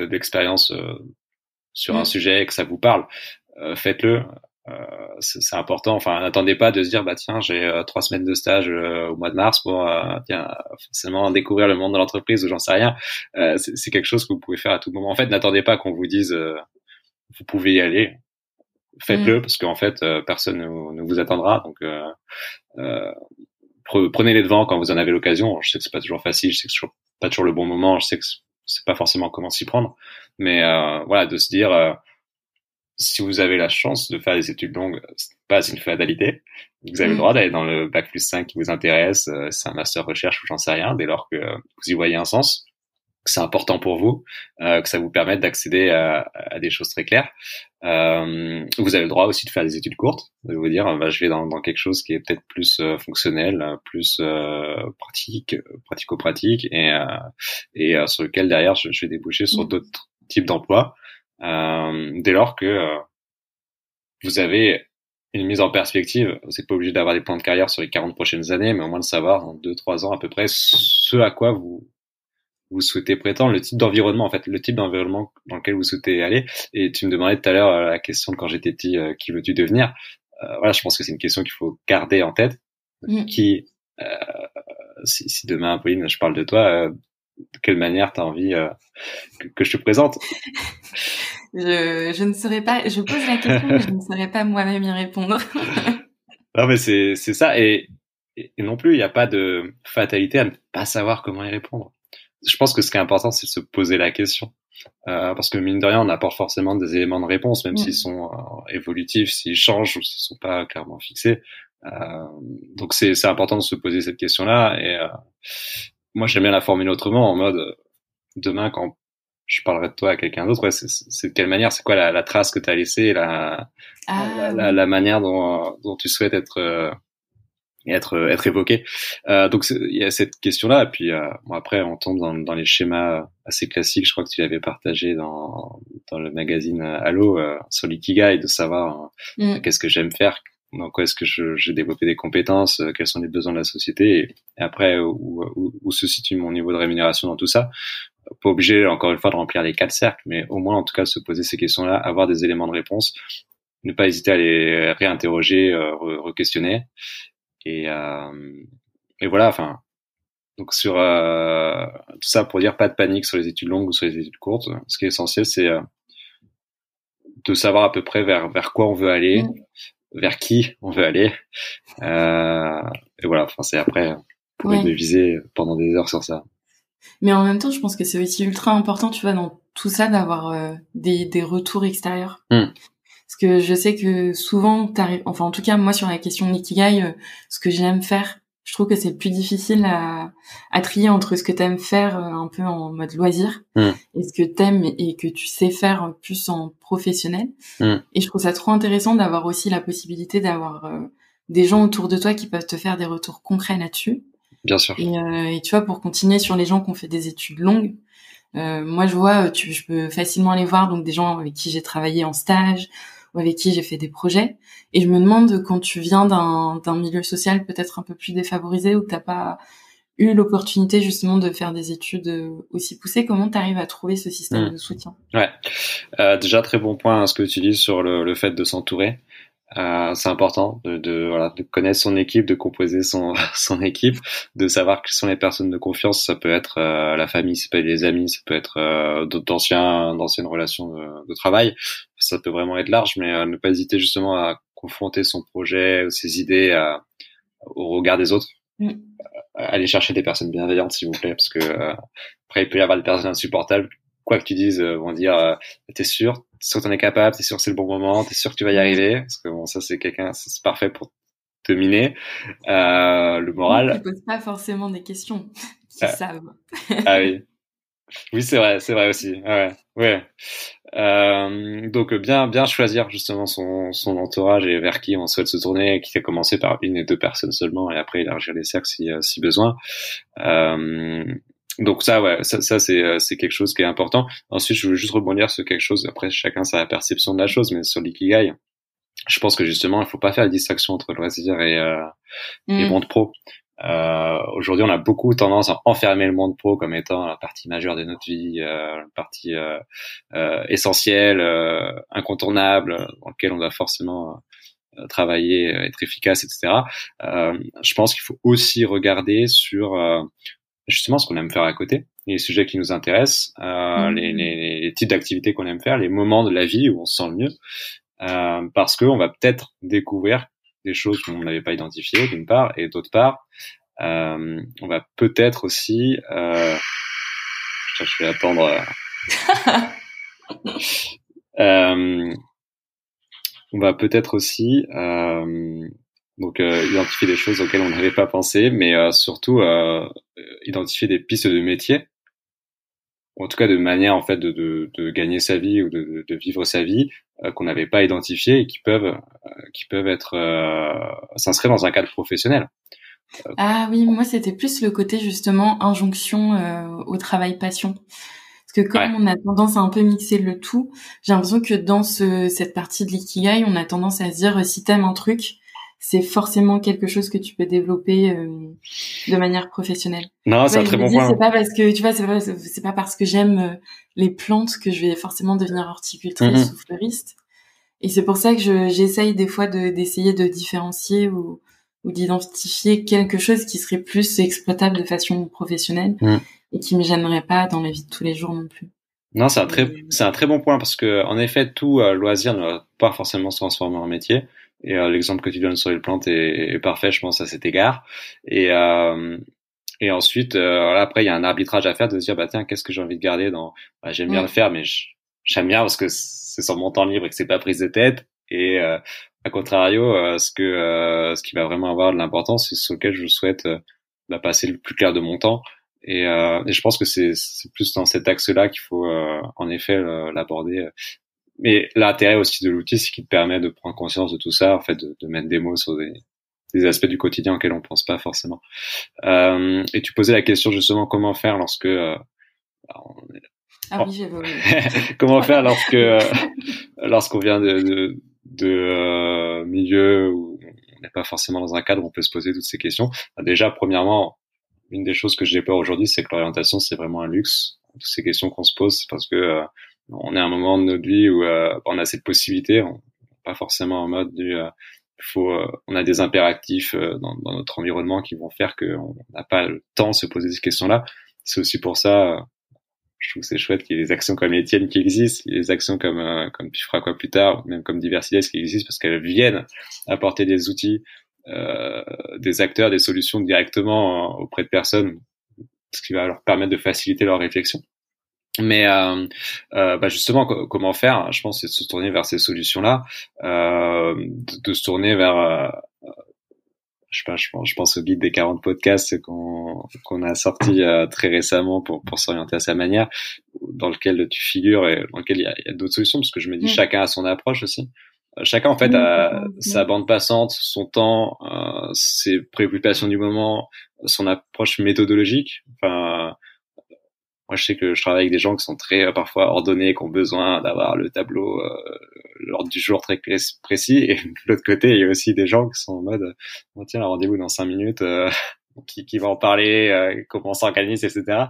d'expérience sur un mm. sujet et que ça vous parle faites-le euh, c'est important. Enfin, n'attendez pas de se dire bah tiens j'ai euh, trois semaines de stage euh, au mois de mars pour tiens forcément découvrir le monde de l'entreprise ou j'en sais rien. c'est quelque chose que vous pouvez faire à tout moment. En fait, n'attendez pas qu'on vous dise vous pouvez y aller. Faites-le mm. parce qu'en fait personne ne, vous attendra. Donc prenez les devants quand vous en avez l'occasion. Je sais que c'est pas toujours facile, je sais que c'est pas toujours le bon moment, je sais que c'est pas forcément comment s'y prendre, mais voilà de se dire si vous avez la chance de faire des études longues, c'est pas une fatalité. Vous avez le mm. droit d'aller dans le bac plus 5 qui vous intéresse, euh, c'est un master recherche ou j'en sais rien, dès lors que vous y voyez un sens, que c'est important pour vous, euh, que ça vous permette d'accéder à, à, des choses très claires. Euh, vous avez le droit aussi de faire des études courtes, de vous dire, bah, je vais dans, dans quelque chose qui est peut-être plus euh, fonctionnel, plus pratique, pratico-pratique, et, et sur lequel derrière je, je vais déboucher sur mm. d'autres types d'emplois. Euh, dès lors que euh, vous avez une mise en perspective. C'est pas obligé d'avoir des plans de carrière sur les 40 prochaines années, mais au moins de savoir en 2-3 ans à peu près ce à quoi vous vous souhaitez prétendre, le type d'environnement en fait, le type d'environnement dans lequel vous souhaitez aller. Et tu me demandais tout à l'heure euh, la question de quand j'étais petit, euh, qui veux-tu devenir? Euh, Voilà, je pense que c'est une question qu'il faut garder en tête. Mm. Qui, si, si, demain, Pauline, je parle de toi, de quelle manière tu as envie que, que, je te présente? Je, je ne saurais pas, je pose la question, mais je ne saurais pas moi-même y répondre. non, mais c'est, c'est ça. Et, et, non plus, il n'y a pas de fatalité à ne pas savoir comment y répondre. Je pense que ce qui est important, c'est de se poser la question. Euh, parce que mine de rien, on apporte forcément des éléments de réponse, même s'ils sont euh, évolutifs, s'ils changent ou s'ils sont pas clairement fixés. Euh, donc c'est, c'est important de se poser cette question-là. Et euh, moi, j'aime bien la formuler autrement, en mode demain, quand je parlerai de toi à quelqu'un d'autre. Ouais, c'est de quelle manière, c'est quoi la, la, trace que tu as laissée, la, ah, la, la, manière dont, dont tu souhaites être euh, être être évoqué. Euh, donc il y a cette question-là. Et puis euh, bon, après, on tombe dans, dans, les schémas assez classiques. Je crois que tu l'avais partagé dans dans le magazine Allo euh, sur l'ikigai, de savoir euh, mm. qu'est-ce que j'aime faire, dans quoi est-ce que j'ai développé des compétences, quels sont les besoins de la société, et, après où, où, où, se situe mon niveau de rémunération dans tout ça? Pas obligé encore une fois de remplir les quatre cercles, mais au moins en tout cas se poser ces questions-là, avoir des éléments de réponse, ne pas hésiter à les réinterroger, euh, re-questionner, et, euh, et voilà. Enfin, donc sur euh, tout ça pour dire pas de panique sur les études longues ou sur les études courtes. Ce qui est essentiel, c'est euh, de savoir à peu près vers vers quoi on veut aller, mm. Vers qui on veut aller, euh, et voilà. Enfin, c'est après pour ouais. viser pendant des heures sur ça. Mais en même temps, je pense que c'est aussi ultra important, tu vois, dans tout ça, d'avoir euh, des, des retours extérieurs. Mm. Parce que je sais que souvent, t'arrives, enfin en tout cas moi sur la question Nikigai, euh, ce que j'aime faire, je trouve que c'est plus difficile à, à trier entre ce que t'aimes faire euh, un peu en mode loisir mm. et ce que t'aimes et que tu sais faire plus en professionnel. Mm. Et je trouve ça trop intéressant d'avoir aussi la possibilité d'avoir des gens autour de toi qui peuvent te faire des retours concrets là-dessus. Bien sûr. Et, euh, et, tu vois, pour continuer sur les gens qui ont fait des études longues, euh, moi je vois, tu, je peux facilement aller voir donc des gens avec qui j'ai travaillé en stage ou avec qui j'ai fait des projets. Et je me demande quand tu viens d'un milieu social peut-être un peu plus défavorisé ou que t'as pas eu l'opportunité justement de faire des études aussi poussées, comment tu arrives à trouver ce système mmh. de soutien? Ouais, euh, déjà très bon point hein, ce que tu dis sur le, le fait de s'entourer. Euh, c'est important de, de, voilà, de connaître son équipe, de composer son, son équipe, de savoir quelles sont les personnes de confiance. Ça peut être euh, la famille, ça peut être les amis, ça peut être euh, d'anciens, d'anciennes relations de, de, travail. Ça peut vraiment être large, mais euh, ne pas hésiter justement à confronter son projet, ses idées à, au regard des autres. Mm. Aller chercher des personnes bienveillantes, s'il vous plaît, parce que après il peut y avoir des personnes insupportables quoi que tu dises, euh, vont dire euh, t'es sûr, t'es sûr que t'en es capable, t'es sûr que c'est le bon moment, t'es sûr que tu vas y arriver, parce que bon ça c'est quelqu'un, c'est parfait pour te miner euh, le moral. Ils posent pas forcément des questions, ils ah. savent. ah oui, oui c'est vrai, c'est vrai aussi. ouais, ouais. Euh, donc bien bien choisir justement son, son entourage et vers qui on souhaite se tourner, qui a commencé par une et deux personnes seulement et après élargir les cercles si, euh, si besoin. Euh, donc ça, ouais, ça, ça c'est euh, c'est quelque chose qui est important. Ensuite, je veux juste rebondir sur quelque chose. Après, chacun sa perception de la chose, mais sur l'ikigai, je pense que justement, il faut pas faire la distinction entre loisir et, euh, et mm. monde pro. Euh, Aujourd'hui, on a beaucoup tendance à enfermer le monde pro comme étant la partie majeure de notre vie, euh, la partie euh, euh essentielle, incontournable, dans laquelle on doit forcément travailler, être efficace, etc. je pense qu'il faut aussi regarder sur justement ce qu'on aime faire à côté, les sujets qui nous intéressent, euh, mmh. les, les, les, types d'activités qu'on aime faire, les moments de la vie où on se sent le mieux, euh, parce qu'on va peut-être découvrir des choses qu'on n'avait pas identifiées d'une part, et d'autre part, euh, on va peut-être aussi, euh, je vais attendre. euh, on va peut-être aussi euh, donc euh, identifier des choses auxquelles on n'avait pas pensé, mais euh, surtout euh, identifier des pistes de métier, en tout cas de manière en fait de, de, de gagner sa vie ou de, de vivre sa vie qu'on n'avait pas identifié et qui peuvent qui peuvent être s'inscrire dans un cadre professionnel. Ah oui, moi c'était plus le côté justement injonction au travail passion. Parce que comme on a tendance à un peu mixer le tout, j'ai l'impression que dans ce, cette partie de l'ikigai, on a tendance à se dire si t'aimes un truc, c'est forcément quelque chose que tu peux développer euh, de manière professionnelle. Non, c'est un très bon point. C'est pas parce que tu vois, c'est pas, c'est pas parce que j'aime euh, les plantes que je vais forcément devenir horticultrice ou fleuriste. Et c'est pour ça que j'essaye des fois de, d'essayer de différencier ou, ou d'identifier quelque chose qui serait plus exploitable de façon professionnelle mm. et qui me gênerait pas dans la vie de tous les jours non plus. Non, c'est un très, c'est un très bon point parce que en effet, tout euh, loisir ne va pas forcément se transformer en métier. Et euh, l'exemple que tu donnes sur les plantes est, parfait, je pense, à cet égard. Et, euh, et ensuite, euh, après, il y a un arbitrage à faire de se dire, bah tiens, qu'est-ce que j'ai envie de garder dans... Bah, j'aime bien le faire, mais j'aime bien parce que c'est sur mon temps libre et que c'est pas prise de tête. Et euh, à contrario, ce que ce qui va vraiment avoir de l'importance, c'est sur lequel je souhaite bah, passer le plus clair de mon temps. Et, et je pense que c'est plus dans cet axe-là qu'il faut en effet l'aborder mais l'intérêt aussi de l'outil, c'est qu'il te permet de prendre conscience de tout ça, en fait, de, de mettre des mots sur des, des, aspects du quotidien auxquels on pense pas forcément. Euh, et tu posais la question justement comment faire lorsque euh, ah oui, comment faire lorsque euh, lorsqu'on vient de, de, de euh, milieu où on n'est pas forcément dans un cadre où on peut se poser toutes ces questions? Bah, déjà, premièrement, une des choses que j'ai peur aujourd'hui, c'est que l'orientation c'est vraiment un luxe. Toutes ces questions qu'on se pose, parce que euh, on est à un moment de notre vie où euh, on a cette possibilité, on, pas forcément en mode du euh, faut, euh, on a des impératifs dans, dans, notre environnement qui vont faire qu'on n'a pas le temps de se poser ces questions-là. C'est aussi pour ça, je trouve c'est chouette qu'il y ait des actions comme les tiennes qui existent, des actions comme comme tu feras quoi plus tard, même comme Diversité qui existent parce qu'elles viennent apporter des outils, euh, des acteurs, des solutions directement auprès de personnes, ce qui va leur permettre de faciliter leur réflexion. Mais euh, euh, bah justement, comment faire Je pense c'est de se tourner vers ces solutions-là, euh, de, se tourner vers, euh, je, sais pas, je, pense, je pense au guide des 40 podcasts qu'on qu'on a sorti euh, très récemment pour, pour s'orienter à sa manière, dans lequel tu figures et dans lequel il y a, a d'autres solutions, parce que je me dis mm. chacun a son approche aussi. Chacun en fait a sa bande passante, son temps, ses préoccupations du moment, son approche méthodologique. Enfin, moi, je sais que je travaille avec des gens qui sont très euh, parfois ordonnés, qui ont besoin d'avoir le tableau, euh, l'ordre du jour très précis. Et de l'autre côté, il y a aussi des gens qui sont en mode, on tient un rendez-vous dans cinq minutes. Euh, qui, qui va en parler, euh, comment s'organise, etc.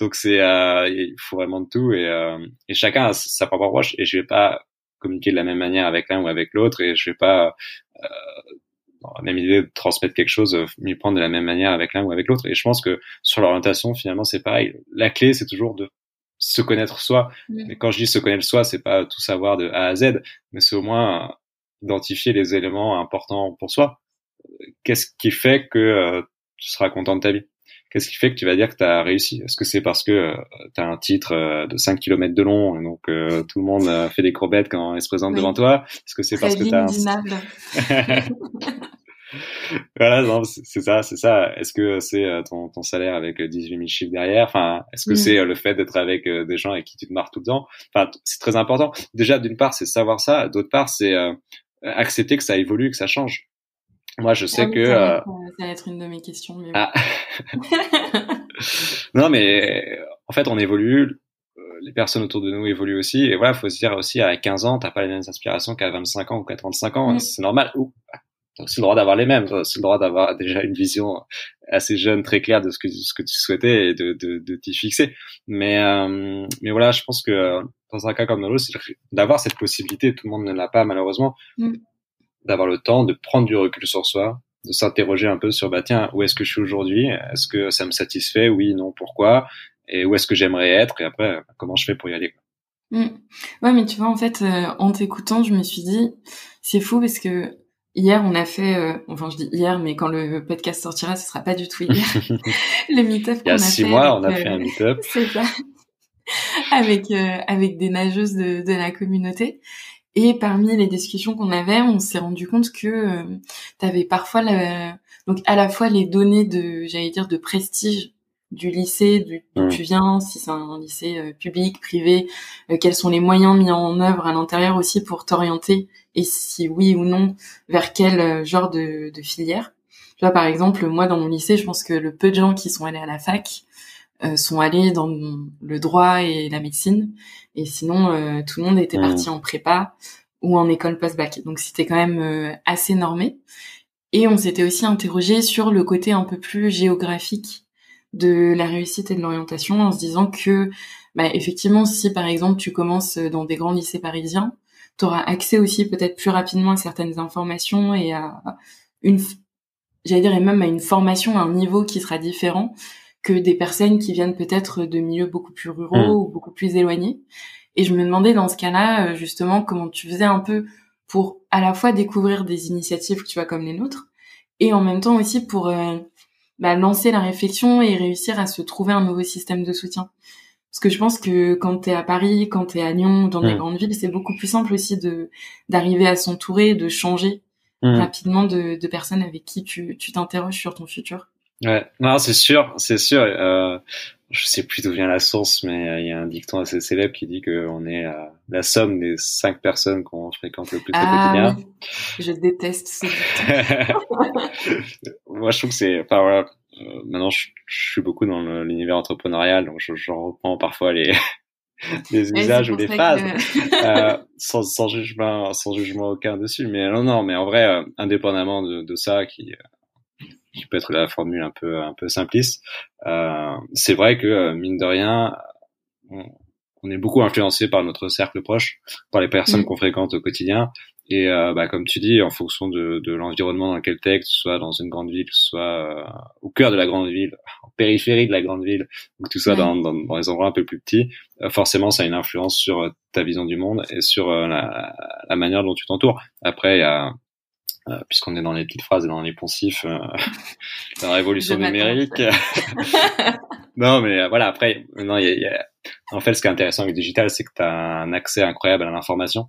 Donc c'est, il faut vraiment de tout et, et chacun a sa propre approche. Et je vais pas communiquer de la même manière avec l'un ou avec l'autre et je vais pas la même idée de transmettre quelque chose, euh, m'y prendre de la même manière avec l'un ou avec l'autre. Et je pense que sur l'orientation, finalement, c'est pareil. La clé, c'est toujours de se connaître soi. Mais quand je dis se connaître soi, c'est pas tout savoir de A à Z, mais c'est au moins identifier les éléments importants pour soi. Qu'est-ce qui fait que euh, tu seras content de ta vie? Qu'est-ce qui fait que tu vas dire que tu as réussi? Est-ce que c'est parce que euh, tu as un titre de 5 km de long, et donc tout le monde fait des courbettes quand il se présente devant toi? Est-ce que c'est parce que tu as un... voilà, c'est ça, c'est ça. Est-ce que c'est euh, ton, ton, salaire avec 18 euh, 000 chiffres derrière? Enfin, est-ce que mm. c'est euh, le fait d'être avec des gens avec qui tu te marres tout le temps? Enfin, c'est très important. Déjà, d'une part, c'est savoir ça. D'autre part, c'est accepter que ça évolue, que ça change. Moi, je sais ah que ça va, être, une de mes questions. Mais ah. non, mais en fait, on évolue. Les personnes autour de nous évoluent aussi. Et voilà, faut se dire aussi, à 15 ans, t'as pas les mêmes aspirations qu'à 25 ans ou qu'à 35 ans. Mm. C'est normal. Ou c'est le droit d'avoir les mêmes, c'est le droit d'avoir déjà une vision assez jeune, très claire de ce que, ce que tu souhaitais et de, de, de t'y fixer. Mais, euh, mais voilà, je pense que dans un cas comme dans l'autre, d'avoir cette possibilité, tout le monde ne l'a pas malheureusement, mm. D'avoir le temps de prendre du recul sur soi, de s'interroger un peu sur, bah tiens, où est-ce que je suis aujourd'hui? Est-ce que ça me satisfait? Oui, non, pourquoi? Et où est-ce que j'aimerais être? Et après, comment je fais pour y aller mm. Ouais, mais tu vois, en fait, euh, en t'écoutant, je me suis dit, c'est fou parce que Hier, on a fait, euh, enfin je dis hier, mais quand le podcast sortira, ce sera pas du tout hier. le meet-up qu'on a fait. Il y a six mois, on a fait un euh, meet-up. C'est ça. avec euh, avec des nageuses de, de la communauté. Et parmi les discussions qu'on avait, on s'est rendu compte que tu avais parfois la, donc à la fois les données de, j'allais dire, de prestige du lycée d'où tu viens, si c'est un lycée public, privé, quels sont les moyens mis en œuvre à l'intérieur aussi pour t'orienter et si oui ou non, vers quel euh, genre de, de filière. Tu vois, par exemple, moi, dans mon lycée, je pense que le peu de gens qui sont allés à la fac sont allés dans le droit et la médecine. Et sinon, tout le monde était mmh. parti en prépa ou en école post-bac. Donc c'était quand même assez normé. Et on s'était aussi interrogé sur le côté un peu plus géographique de la réussite et de l'orientation en se disant que bah, effectivement si par exemple tu commences dans des grands lycées parisiens tu auras accès aussi peut-être plus rapidement à certaines informations et à une j'allais dire et même à une formation à un niveau qui sera différent que des personnes qui viennent peut-être de milieux beaucoup plus ruraux mmh. ou beaucoup plus éloignés et je me demandais dans ce cas-là euh, justement comment tu faisais un peu pour à la fois découvrir des initiatives tu vois comme les nôtres et en même temps aussi pour euh, bah, lancer la réflexion et réussir à se trouver un nouveau système de soutien. Parce que je pense que quand tu es à Paris, quand tu es à Lyon, dans des mm. grandes villes, c'est beaucoup plus simple aussi de d'arriver à s'entourer, de changer mm. rapidement de, de, personnes avec qui tu t'interroges sur ton futur. Ouais, non, c'est sûr, c'est sûr. Euh, je sais plus d'où vient la source, mais euh, il y a un dicton assez célèbre qui dit qu'on est euh, la somme des cinq personnes qu'on fréquente le plus au ah quotidien. Oui. Je déteste ce dicton. Moi, je trouve que c'est, enfin voilà, euh, maintenant je, suis beaucoup dans l'univers entrepreneurial, donc j'en reprends parfois les les usages ou les phases, euh, sans, sans, jugement, sans jugement aucun dessus. Mais non, non, mais en vrai, indépendamment de, de ça, qui qui peut être la formule un peu un peu simpliste. Euh, c'est vrai que euh, mine de rien, on, est beaucoup influencé par notre cercle proche, par les personnes mm. qu'on fréquente au quotidien. Et euh, bah, comme tu dis, en fonction de, de l'environnement dans lequel tu es, que ce soit dans une grande ville, que ce soit euh, au cœur de la grande ville, en périphérie de la grande ville, ou que tu sois dans, dans, dans, les endroits un peu plus petits, euh, forcément, ça a une influence sur ta vision du monde et sur la, la manière dont tu t'entoures. Après, il y a euh, puisqu'on est dans les petites phrases et dans les poncifs euh, dans la révolution numérique. non, mais euh, voilà, après, non, y a, y a... en fait, ce qui est intéressant avec le digital, c'est que tu as un accès incroyable à l'information.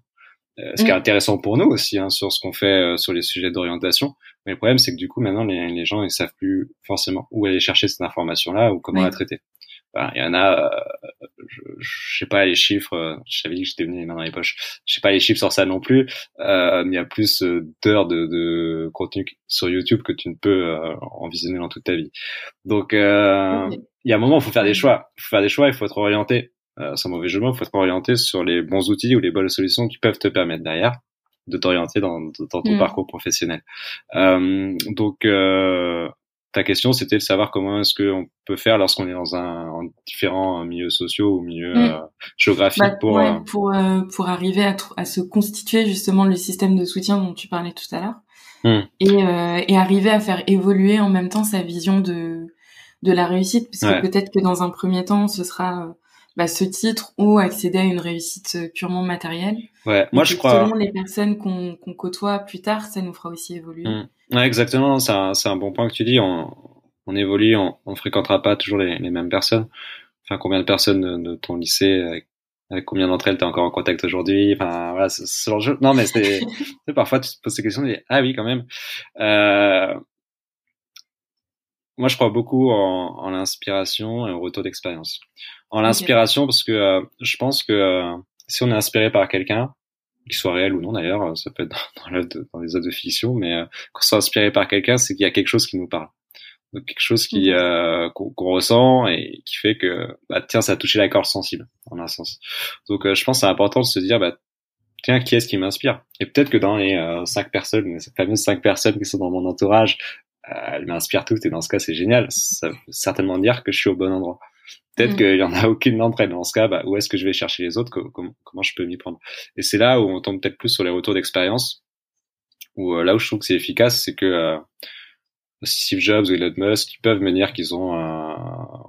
Euh, ce qui est mm. intéressant pour nous aussi, hein, sur ce qu'on fait sur les sujets d'orientation. Mais le problème, c'est que du coup, maintenant, les, les, gens, ils savent plus forcément où aller chercher cette information-là ou comment la traiter il y en a, euh, je, je, sais pas les chiffres, euh, je savais que j'étais venu les mains dans les poches, je sais pas les chiffres sur ça non plus, euh, mais il y a plus euh, d'heures de, de, contenu sur YouTube que tu ne peux en visionner dans toute ta vie. Donc, il y a un moment, il faut faire des choix, il faut faire des choix, il faut être orienté, sans mauvais jeu de mots, il faut être orienté sur les bons outils ou les bonnes solutions qui peuvent te permettre derrière de t'orienter dans, dans, ton mm. parcours professionnel. donc, ta question, c'était de savoir comment est-ce qu'on peut faire lorsqu'on est dans un en différents milieux sociaux ou milieux mm. euh, géographiques bah, pour euh, pour euh, pour arriver à, à se constituer justement le système de soutien dont tu parlais tout à l'heure mm. et et arriver à faire évoluer en même temps sa vision de de la réussite puisque peut-être que dans un premier temps ce sera bah, ce titre ou accéder à une réussite purement matérielle. Ouais, moi je crois. Selon les personnes qu'on qu'on côtoie plus tard, ça nous fera aussi évoluer. Mm. Ouais, exactement. C'est un, un, bon point que tu dis. On, on évolue, on, on fréquentera pas toujours les, les, mêmes personnes. Enfin, combien de personnes de, ton lycée, avec, combien d'entre elles t'es encore en contact aujourd'hui? Enfin, voilà, c'est l'enjeu. Non, mais c'est parfois tu te poses ces questions et ah oui, quand même. Euh, moi, je crois beaucoup en, en l'inspiration et au retour d'expérience. En l'inspiration, parce que euh, je pense que euh, si on est inspiré par quelqu'un, qu'il soit réel ou non d'ailleurs, ça peut être dans, dans, les œuvres de fiction, mais euh, qu'on soit inspiré par quelqu'un, c'est qu'il y a quelque chose qui nous parle. Donc quelque chose qui euh, qu'on ressent et qui fait que bah tiens ça a touché la corde sensible en un sens. Donc euh, je pense c'est important de se dire bah tiens qui est-ce qui m'inspire? Et peut-être que dans les euh, cinq personnes ces fameuses cinq personnes qui sont dans mon entourage elles m'inspirent toutes et dans ce cas c'est génial ça veut certainement dire que je suis au bon endroit. Peut-être mm. qu'il y en a aucune d'entre elles. Dans ce cas, bah, où est-ce que je vais chercher les autres? Comment, comment je peux m'y prendre? Et c'est là où on tombe peut-être plus sur les retours d'expérience. Ou euh, là où je trouve que c'est efficace, c'est que euh, Steve Jobs ou Elon Musk, ils peuvent me dire qu'ils ont euh,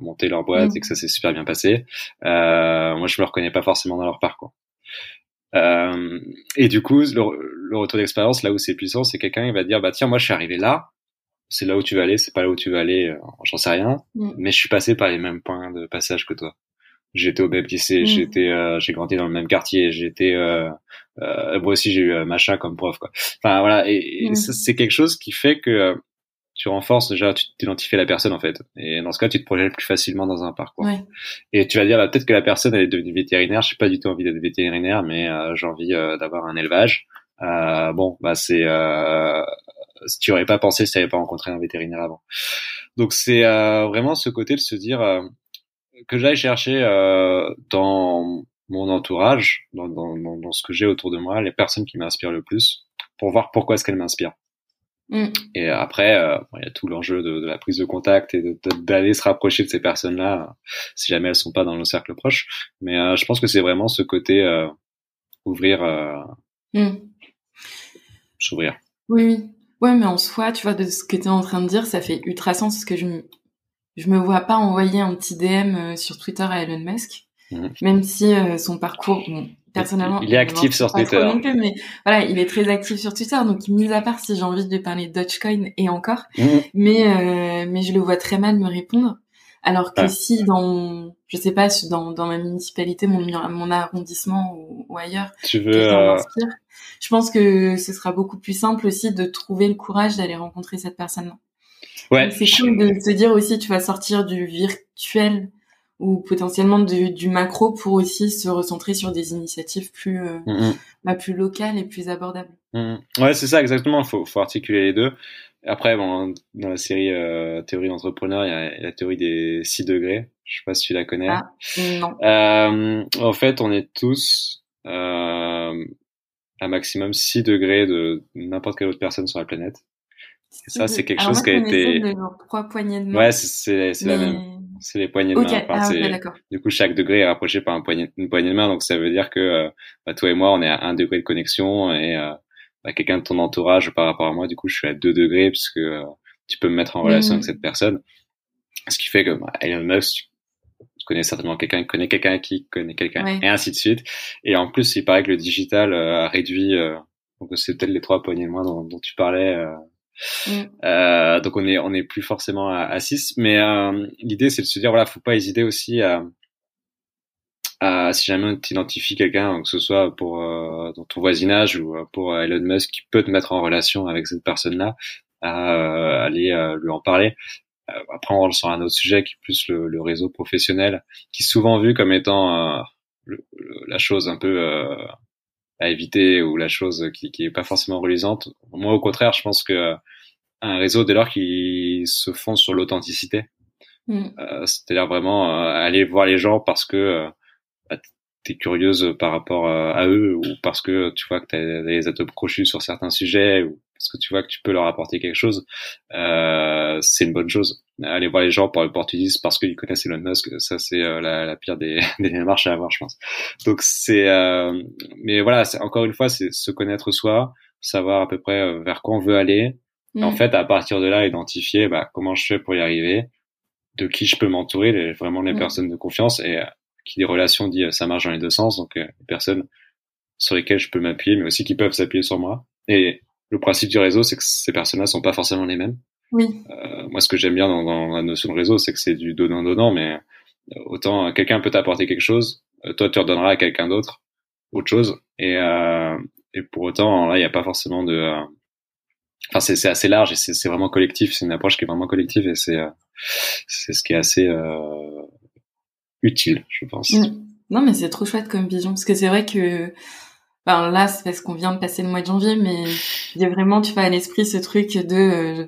monté leur boîte mm. et que ça s'est super bien passé. moi, je me reconnais pas forcément dans leur parcours. et du coup, le, le retour d'expérience, là où c'est puissant, c'est quelqu'un qui va dire, bah tiens, moi, je suis arrivé là c'est là où tu vas aller, c'est pas là où tu vas aller, euh, j'en sais rien, mm. mais je suis passé par les mêmes points de passage que toi. J'étais au lycée, mm. j'étais, euh, j'ai grandi dans le même quartier, j'étais, euh, euh moi aussi j'ai eu machin comme prof quoi. Enfin voilà, et, mm. c'est quelque chose qui fait que tu renforces déjà, tu t'identifies la personne en fait, et dans ce cas tu te projettes plus facilement dans un parcours. Et tu vas dire bah, peut-être que la personne elle est devenue vétérinaire, j'ai pas du tout envie d'être vétérinaire, mais j'ai envie d'avoir un élevage. bon bah c'est si tu aurais pas pensé si tu n'avais pas rencontré un vétérinaire avant. Donc c'est euh, vraiment ce côté de se dire, euh, que j'aille chercher euh, dans mon entourage, dans, dans, dans, ce que j'ai autour de moi, les personnes qui m'inspirent le plus, pour voir pourquoi est-ce qu'elles m'inspirent. Mm. Et après, euh, il y a tout l'enjeu de, de, la prise de contact et d'aller se rapprocher de ces personnes-là, si jamais elles sont pas dans nos cercles proches. Mais euh, je pense que c'est vraiment ce côté euh, ouvrir, mm. s'ouvrir. Oui, oui. Ouais, mais en soi, tu vois, de ce que tu es en train de dire, ça fait ultra sens parce que je me, je me vois pas envoyer un petit DM sur Twitter à Elon Musk, mm. même si son parcours, personnellement. Il est actif sur Twitter. mais voilà, il est très actif sur Twitter. Donc, mis à part si j'ai envie de lui parler de Dogecoin et encore, mmh. mais euh, mais je le vois très mal me répondre. Alors que si dans, je sais pas, dans, dans ma municipalité, mon, mon arrondissement ou, ailleurs, tu veux, euh... je pense que ce sera beaucoup plus simple aussi de trouver le courage d'aller rencontrer cette personne-là. Ouais. C'est cool de se dire aussi, tu vas sortir du virtuel ou potentiellement du, du, macro pour aussi se recentrer sur des initiatives plus euh, mm, mm. bah, plus locales et plus abordables. Mm, ouais, c'est ça exactement. Il faut, faut articuler les deux. Après, bon, dans la série euh, théorie d'entrepreneur, il y a la théorie des 6 degrés. Je sais pas si tu la connais. Ah, non. Euh, en fait, on est tous euh, à maximum 6 degrés de n'importe quelle autre personne sur la planète. Et ça, c'est quelque chose qui a été. De trois poignées de main. Ouais, c'est la même c'est les poignées de main. Ah, du coup, chaque degré est rapproché par un poignet, une poignée de main, donc ça veut dire que euh, bah, toi et moi, on est à un degré de connexion et euh, bah, quelqu'un de ton entourage par rapport à moi, du coup, je suis à deux degrés puisque euh, tu peux me mettre en relation avec mm. cette personne. Ce qui fait que bah, Elon Musk, tu connais certainement quelqu'un qui connaît quelqu'un qui connaît quelqu'un et ainsi de suite. Et en plus, il paraît que le digital a réduit. donc c'est peut-être les trois poignées de main dont, dont tu parlais. Mm. Euh, donc on est on est plus forcément à, 6 mais euh, l'idée c'est de se dire voilà faut pas hésiter aussi à, à si jamais tu identifies quelqu'un que ce soit pour euh, dans ton voisinage ou euh, pour Elon Musk qui peut te mettre en relation avec cette personne là à aller lui en parler après on rentre sur un autre sujet qui est plus le, le réseau professionnel qui est souvent vu comme étant la chose un peu à éviter ou la chose qui, qui est pas forcément reluisante. Moi, au contraire, je pense que un réseau, dès lors qu'il se fonde sur l'authenticité, mm. euh, c'est-à-dire vraiment euh, aller voir les gens parce que euh, bah, tu es curieuse par rapport à eux ou parce que tu vois que tu as des atomes crochus sur certains sujets ou parce que tu vois que tu peux leur apporter quelque chose, euh, c'est une bonne chose. Aller voir les gens pour l'opportunisme parce qu'ils connaissent Elon Musk, ça c'est euh, la, la, pire des, des démarches à avoir, je pense. Donc c'est, euh, mais voilà, encore une fois, c'est se connaître soi, savoir à peu près euh, vers quoi on veut aller. En mm. fait, à partir de là, identifier bah, comment je fais pour y arriver, de qui je peux m'entourer, vraiment les mm. personnes de confiance et qui des relations dit ça marche dans les deux sens, donc les personnes sur lesquelles je peux m'appuyer, mais aussi qui peuvent s'appuyer sur moi. Et le principe du réseau, c'est que ces personnes-là sont pas forcément les mêmes. Oui. Euh, moi, ce que j'aime bien dans, dans, la notion de réseau, c'est que c'est du donnant-donnant, mais euh, autant quelqu'un peut t'apporter quelque chose, euh, toi tu redonneras à quelqu'un d'autre autre chose, et, euh, et pour autant, là, il n'y a pas forcément de... Euh, enfin, c'est assez large et c'est vraiment collectif, c'est une approche qui est vraiment collective et c'est c'est ce qui est assez utile, je pense. Mm. Non, mais c'est trop chouette comme vision, parce que c'est vrai que Enfin, là, c'est parce qu'on vient de passer le mois de janvier, mais il y a vraiment, tu vois, à l'esprit ce truc de, euh,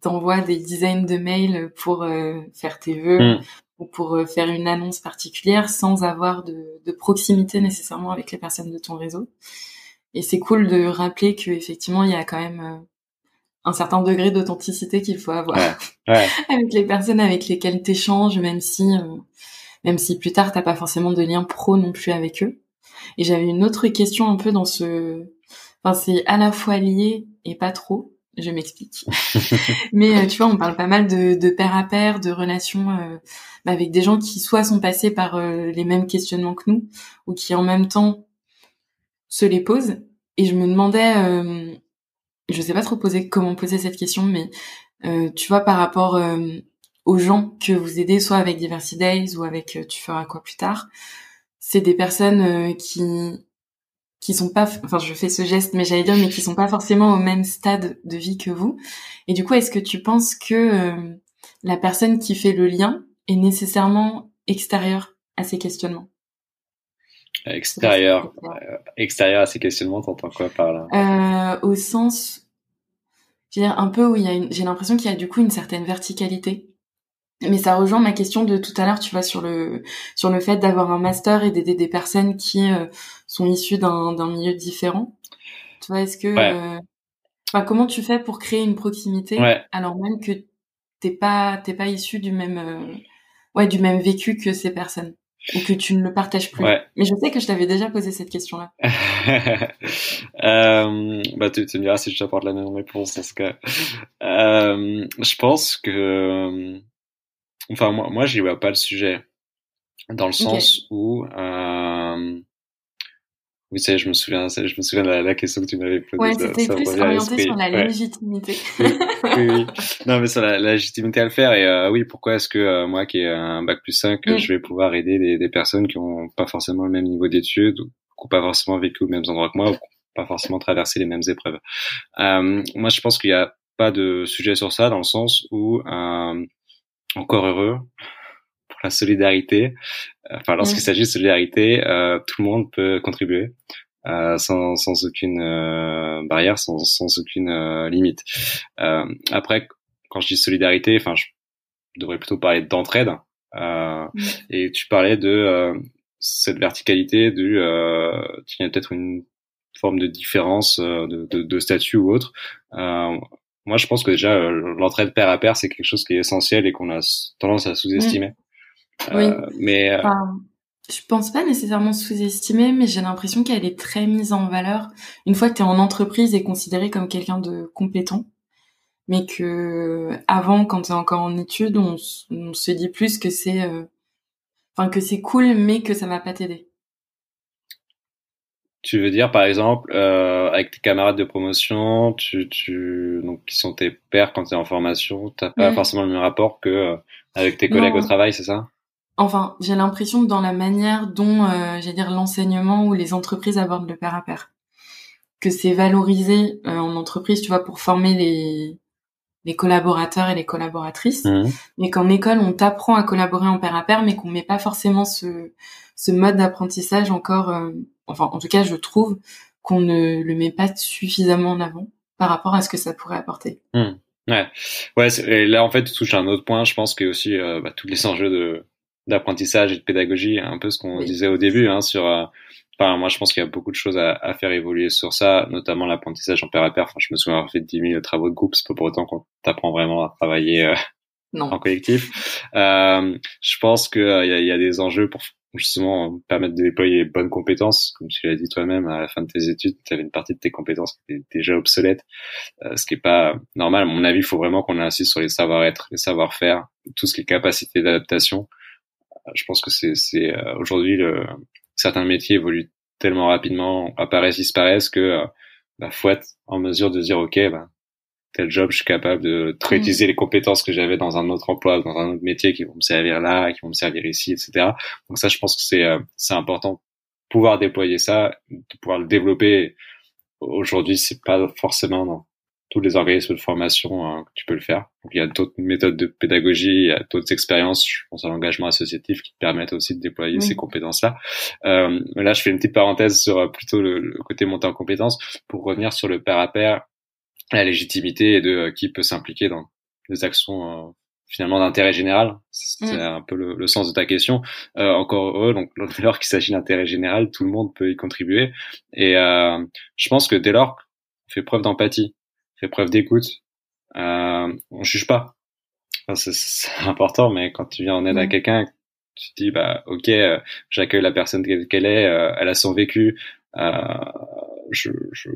t'envoies des dizaines de mails pour euh, faire tes vœux mm. ou pour euh, faire une annonce particulière sans avoir de, de, proximité nécessairement avec les personnes de ton réseau. Et c'est cool de rappeler que effectivement, il y a quand même euh, un certain degré d'authenticité qu'il faut avoir ouais. avec les personnes avec lesquelles t'échanges, même si, même si plus tard t'as pas forcément de lien pro non plus avec eux. Et j'avais une autre question un peu dans ce... Enfin, c'est à la fois lié et pas trop. Je m'explique. Mais euh, tu vois, on parle pas mal de, de pair à pair, de relations euh, bah, avec des gens qui soit sont passés par euh, les mêmes questionnements que nous, ou qui en même temps se les posent. Et je me demandais, je sais pas trop poser comment poser cette question, mais tu vois, par rapport aux gens que vous aidez, soit avec Diversity Days ou avec Tu feras quoi plus tard, c'est des personnes euh, qui qui sont pas enfin je fais ce geste mais j'allais dire mais qui sont pas forcément au même stade de vie que vous. Et du coup est-ce que tu penses que euh, la personne qui fait le lien est nécessairement extérieure à ces questionnements? Extérieur euh, extérieur à ces questionnements t'entends quoi par là? Au sens je veux dire un peu où il y a j'ai l'impression qu'il y a du coup une certaine verticalité Mais ça rejoint ma question de tout à l'heure, tu vois, sur le sur le fait d'avoir un master et d'aider des personnes qui euh, sont issues d'un d'un milieu différent. Tu vois, est-ce que, euh, enfin, comment tu fais pour créer une proximité alors même que t'es pas t'es pas issu du même euh, ouais du même vécu que ces personnes ou que tu ne le partages plus? Mais je sais que je t'avais déjà posé cette question-là. euh, bah, tu, tu, me diras si je t'apporte la même réponse dans ce cas. Euh, je pense que, enfin, moi, moi, j'y vois pas le sujet. Dans le sens où, euh, oui, ça, je me souviens, je me souviens de la, question que tu m'avais posée. Ouais, c'était plus orienté sur la légitimité. oui, oui, Non, mais sur la, légitimité à le faire. Et euh, oui, pourquoi est-ce que euh, moi, qui ai un bac plus 5, mm. je vais pouvoir aider des, des personnes qui ont pas forcément le même niveau d'études, ou qui n'ont pas forcément vécu aux mêmes endroits que moi, ou qui n'ont pas forcément traversé les mêmes épreuves. Euh, moi, je pense qu'il n'y a pas de sujet sur ça, dans le sens où, euh, encore heureux, la solidarité. Euh, enfin, lorsqu'il s'agit de solidarité, euh, tout le monde peut contribuer. Euh, sans, sans aucune euh, barrière, sans, sans aucune euh, limite. après, quand je dis solidarité, enfin, je devrais plutôt parler d'entraide. Et tu parlais de cette verticalité, du, il y a peut-être une forme de différence de, de, de statut ou autre. Moi, je pense que déjà l'entraide pair à pair, c'est quelque chose qui est essentiel et qu'on a tendance à sous-estimer. Oui. Euh, mais euh, enfin, je pense pas nécessairement sous-estimer, mais j'ai l'impression qu'elle est très mise en valeur une fois que tu es en entreprise et considéré comme quelqu'un de compétent. Mais que avant, quand tu es encore en études, on, se dit plus que c'est, euh, enfin que c'est cool, mais que ça va pas t'aider. Tu veux dire, par exemple, euh, avec tes camarades de promotion, tu, tu, donc qui sont tes pairs quand tu es en formation, t'as pas forcément le même rapport que avec tes collègues au travail, c'est ça? Enfin, j'ai l'impression que dans la manière dont, euh, j'allais dire, l'enseignement ou les entreprises abordent le pair à pair, que c'est valorisé euh, en entreprise, tu vois, pour former les, les collaborateurs et les collaboratrices, mmh. mais qu'en école, on t'apprend à collaborer en pair à pair, mais qu'on met pas forcément ce, ce mode d'apprentissage encore, euh, enfin, en tout cas, je trouve qu'on ne le met pas suffisamment en avant par rapport à ce que ça pourrait apporter. Mmh. Ouais, ouais. Et là, en fait, tu touches à un autre point, je pense, que aussi euh, bah, tous les enjeux de d'apprentissage et de pédagogie, un peu ce qu'on disait au début, hein, sur. Euh, enfin, moi, je pense qu'il y a beaucoup de choses à, à faire évoluer sur ça, notamment l'apprentissage en pair à pair. Enfin, je me souviens avoir fait 10 000 travaux de groupe, c'est pas pour autant qu'on t'apprend vraiment à travailler euh, en collectif. Euh, je pense qu'il euh, y, a, y a des enjeux pour justement permettre de déployer les bonnes compétences. Comme tu l'as dit toi-même, à la fin de tes études, tu avais une partie de tes compétences qui était déjà obsolète, euh, ce qui est pas normal. À mon avis, il faut vraiment qu'on insiste sur les savoir-être, les savoir-faire, tout ce qui est capacité d'adaptation je pense que c'est, c'est euh, aujourd'hui le, certains métiers évoluent tellement rapidement, apparaissent, disparaissent que euh, bah, faut être en mesure de dire ok, bah, tel job, je suis capable de réutiliser mm. les compétences que j'avais dans un autre emploi, dans un autre métier qui vont me servir là, qui vont me servir ici, etc. Donc ça, je pense que c'est euh, c'est important pouvoir déployer ça, de pouvoir le développer. Aujourd'hui, c'est pas forcément non tous les organismes de formation hein, tu peux le faire. Donc, il y a d'autres méthodes de pédagogie, il y a d'autres expériences, je pense à l'engagement associatif qui permettent aussi de déployer ces compétences-là. Euh, là, je fais une petite parenthèse sur euh, plutôt le, côté monté en compétences pour revenir sur le pair à pair, la légitimité et de euh, qui peut s'impliquer dans des actions euh, finalement d'intérêt général. C'est mm. un peu le, sens de ta question. Euh, encore heureux, donc dès lors qu'il s'agit d'intérêt général, tout le monde peut y contribuer. Et je pense que dès lors on fait preuve d'empathie fait preuve d'écoute. Euh, on juge pas. Enfin, c'est important, mais quand tu viens en aide à quelqu'un, tu te dis bah ok, euh, j'accueille la personne qu'elle est, euh, elle a son vécu. Euh, je, je,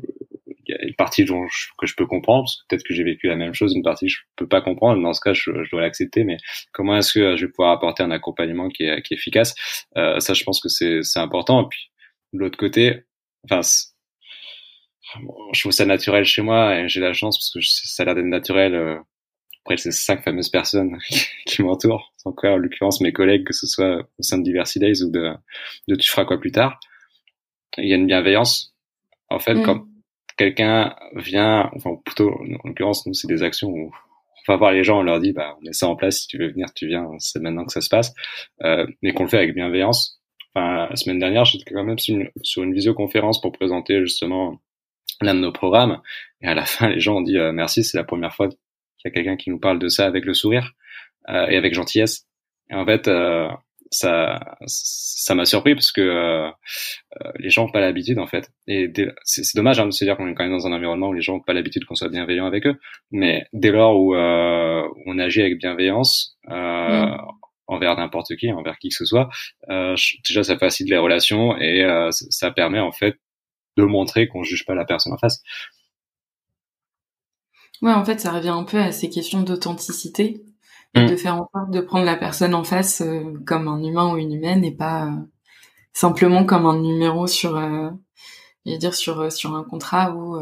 y a une partie dont que je peux comprendre, parce que peut-être que j'ai vécu la même chose, une partie que je peux pas comprendre. Dans ce cas, je, je dois l'accepter. Mais comment est-ce que je vais pouvoir apporter un accompagnement qui est, qui est efficace? Euh, Ça, je pense que c'est important. Et puis de l'autre côté, enfin je trouve ça naturel chez moi et j'ai la chance parce que ça a l'air d'être naturel euh, auprès de ces cinq fameuses personnes qui m'entourent, encore en l'occurrence mes collègues, que ce soit au sein de Diversity Days ou de, de Tu feras quoi plus tard. Il y a une bienveillance. En fait, mm. quand quelqu'un vient, enfin plutôt en l'occurrence nous c'est des actions où on va voir les gens, on leur dit bah on met ça en place, si tu veux venir tu viens, c'est maintenant que ça se passe, euh, mais qu'on le fait avec bienveillance. Enfin, la semaine dernière, j'étais quand même sur une, visioconférence pour présenter justement l'un de nos programmes. Et à la fin, les gens ont dit euh, merci, c'est la première fois qu'il y a quelqu'un qui nous parle de ça avec le sourire. et avec gentillesse. Et en fait, ça ça m'a surpris parce que euh, euh, les gens n'ont pas l'habitude en fait. Et c'est dommage hein, de se dire qu'on est quand même dans un environnement où les gens n'ont pas l'habitude qu'on soit bienveillant avec eux. Mais dès lors où, euh, on agit avec bienveillance euh, mm. envers n'importe qui envers qui que ce soit euh, déjà ça facilite les relations et ça permet en fait de montrer qu'on juge pas la personne en face. Ouais, en fait, ça revient un peu à ces questions d'authenticité Mm. de faire en sorte de prendre la personne en face euh, comme un humain ou une humaine et pas euh, simplement comme un numéro sur, euh, dire sur euh, sur un contrat ou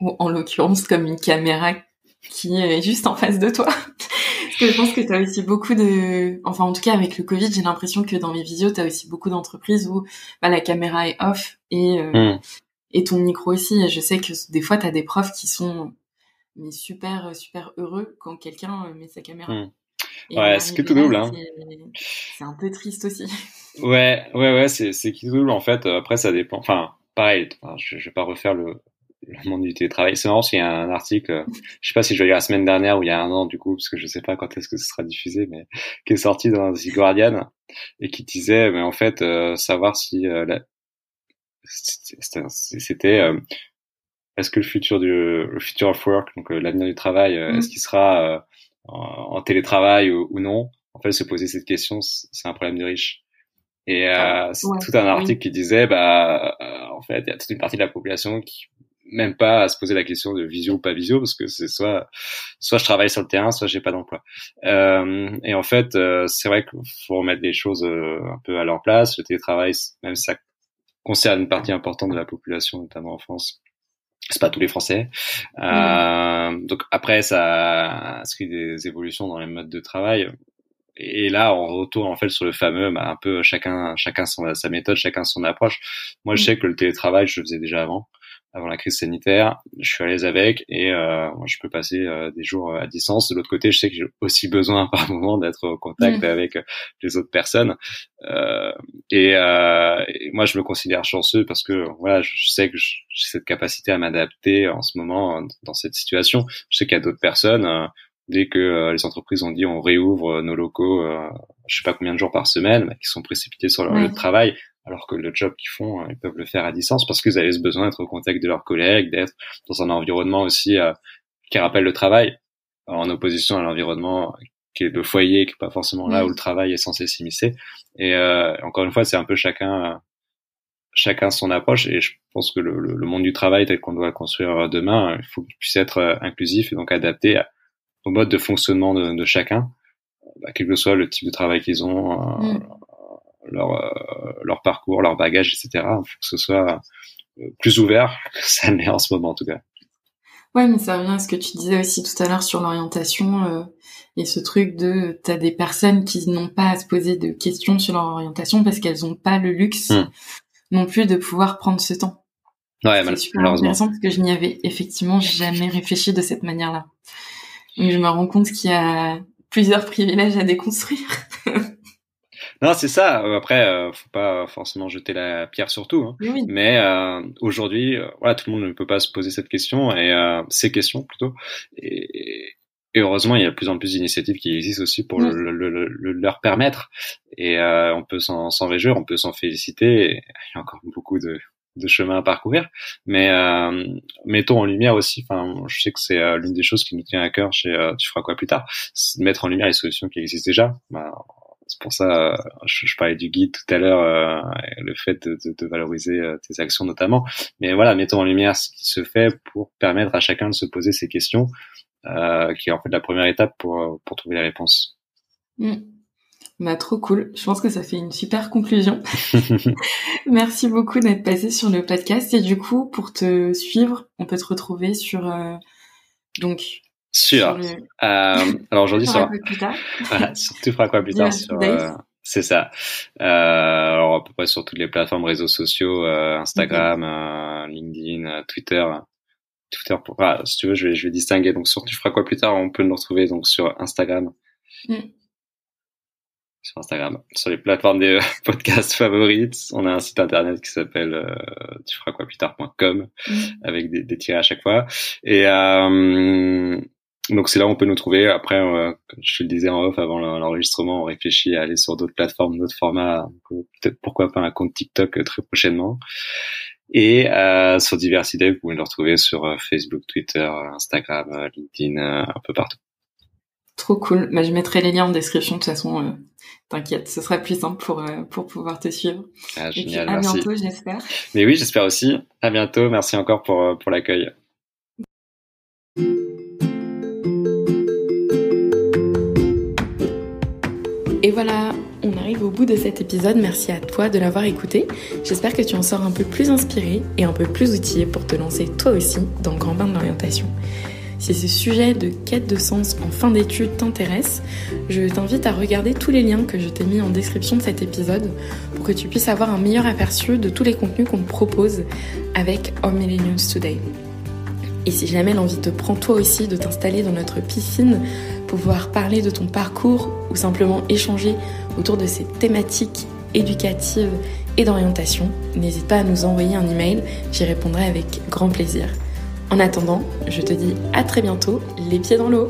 ou en l'occurrence comme une caméra qui est juste en face de toi. Parce que je pense que tu as aussi beaucoup de... Enfin, en tout cas, avec le Covid, j'ai l'impression que dans les visios, tu as aussi beaucoup d'entreprises où bah, la caméra est off et, mm. et ton micro aussi. Et je sais que des fois, tu as des profs qui sont mais super euh, super heureux quand quelqu'un euh, met sa caméra. Hmm. Ouais, c'est que tout double. Hein. C'est un peu triste aussi. Ouais, ouais, ouais, c'est c'est qui double en fait. Après, ça dépend. Enfin, pareil. je, je vais pas refaire le, le monde du télétravail. C'est marrant qu'il y a un article, je sais pas si je vais lire la semaine dernière ou il y a un an du coup, parce que je sais pas quand est-ce que ce sera diffusé, mais qui est sorti dans The Guardian et qui disait, mais en fait, euh, savoir si euh, c'était est-ce que le futur du le future of work, donc euh, l'avenir du travail, euh, est-ce mm. qu'il sera euh, en, télétravail ou, non? En fait, se poser cette question, c'est un problème de riches. Et euh, c'est tout un article qui disait, bah, en fait, il y a toute une partie de la population qui même pas à se poser la question de visio ou pas visio parce que c'est soit soit je travaille sur le terrain soit j'ai pas d'emploi. Euh, et en fait c'est vrai qu'il faut remettre les choses un peu à leur place. Le télétravail même si ça concerne une partie importante de la population notamment en France c'est pas tous les Français. Euh, donc après, ça inscrit des évolutions dans les modes de travail. Et là, on retourne en fait sur le fameux, bah, un peu chacun, chacun son, sa méthode, chacun son approche. Moi, je mm. sais que le télétravail, je le faisais déjà avant avant la crise sanitaire. Je suis à l'aise avec et euh, moi, je peux passer euh, des jours à distance. De l'autre côté, je sais que j'ai aussi besoin par moment d'être au contact mm. avec les autres personnes. Euh, et, euh, et, moi, je me considère chanceux parce que voilà, je sais que j'ai cette capacité à m'adapter en ce moment dans cette situation. Je sais qu'il y a d'autres personnes. Euh, dès que euh, les entreprises ont dit on réouvre nos locaux, je sais pas combien de jours par semaine, bah, qui sont précipités sur leur lieu de travail alors que le job qu'ils font, euh, ils peuvent le faire à distance parce qu'ils avaient ce besoin d'être au contact de leurs collègues, d'être dans un environnement aussi euh, qui rappelle le travail, en opposition à l'environnement qui est le foyer, qui est pas forcément là où le travail est censé s'immiscer. Et euh, encore une fois, c'est un peu chacun chacun son approche. Et je pense que le, le, monde du travail tel qu'on doit le construire demain, il faut qu'il puisse être inclusif et donc adapté au mode de fonctionnement de, de chacun, bah, quel que soit le type de travail qu'ils ont, mm leur, euh, leur parcours, leur bagage, etc. Il faut que ce soit euh, plus ouvert que ça l'est en ce moment en tout cas. Ouais, mais ça revient à ce que tu disais aussi tout à l'heure sur l'orientation euh, et ce truc de t'as des personnes qui n'ont pas à se poser de questions sur leur orientation parce qu'elles n'ont pas le luxe hmm. non plus de pouvoir prendre ce temps. Ouais, super intéressant parce que je n'y avais effectivement jamais réfléchi de cette manière-là. Je me rends compte qu'il y a plusieurs privilèges à déconstruire. Non, c'est ça. Euh, après, euh, faut pas forcément jeter la pierre sur tout. Hein. Mais euh, aujourd'hui, euh, voilà, tout le monde ne peut pas se poser cette question et ces questions plutôt. Et, et, heureusement, il y a de plus en plus d'initiatives qui existent aussi pour le, le, le, leur permettre. Et on peut s'en réjouir, on peut s'en féliciter. Il y a encore beaucoup de, de chemin à parcourir. Mais mettons en lumière aussi. Enfin, je sais que c'est l'une des choses qui nous tient à cœur chez Tu feras quoi plus tard, mettre en lumière les solutions qui existent déjà. Bah, c'est pour ça, je, je, parlais du guide tout à l'heure, euh, le fait de, de, de valoriser euh, tes actions notamment. Mais voilà, mettons en lumière ce qui se fait pour permettre à chacun de se poser ces questions, euh, qui est en fait la première étape pour, pour trouver les réponses. Mmh. Bah, trop cool. Je pense que ça fait une super conclusion. Merci beaucoup d'être passé sur le podcast. Et du coup, pour te suivre, on peut te retrouver sur euh, donc sur. Euh, alors aujourd'hui sur. voilà, sur. Tu feras quoi plus tard sur. Euh, c'est ça. Euh, alors à peu près sur toutes les plateformes réseaux sociaux, Instagram, LinkedIn, Twitter. Twitter pour. Ah, si tu veux, je vais, je vais distinguer. Donc sur tu feras quoi plus tard, on peut nous retrouver donc sur Instagram. Mm. Sur Instagram, sur les plateformes des podcasts favorites, on a un site internet qui s'appelle euh, tu feras quoi plus tard.com mm. avec des, des tirés à chaque fois. Et euh, donc c'est là où on peut nous trouver. Après, euh, comme je te le disais en off avant l'enregistrement, on réfléchit à aller sur d'autres plateformes, d'autres formats. Peut-être pourquoi pas un compte TikTok très prochainement. Et euh, sur Diversité, vous pouvez nous retrouver sur euh, Facebook, Twitter, Instagram, euh, LinkedIn, un peu partout. Trop cool. Bah, je mettrai les liens en description de toute façon. T'inquiète, ce sera plus simple pour pour pouvoir te suivre. Ah, génial, Et puis, à bientôt, j'espère. Mais oui, j'espère aussi. À bientôt. Merci encore pour pour l'accueil. Et voilà, on arrive au bout de cet épisode. Merci à toi de l'avoir écouté. J'espère que tu en sors un peu plus inspiré et un peu plus outillé pour te lancer toi aussi dans le grand bain de l'orientation. Si ce sujet de quête de sens en fin d'études t'intéresse, je t'invite à regarder tous les liens que je t'ai mis en description de cet épisode pour que tu puisses avoir un meilleur aperçu de tous les contenus qu'on propose avec Our Millennials Today. Et si jamais l'envie te prend toi aussi de t'installer dans notre piscine, pouvoir parler de ton parcours ou simplement échanger autour de ces thématiques éducatives et d'orientation, n'hésite pas à nous envoyer un email, j'y répondrai avec grand plaisir. En attendant, je te dis à très bientôt, les pieds dans l'eau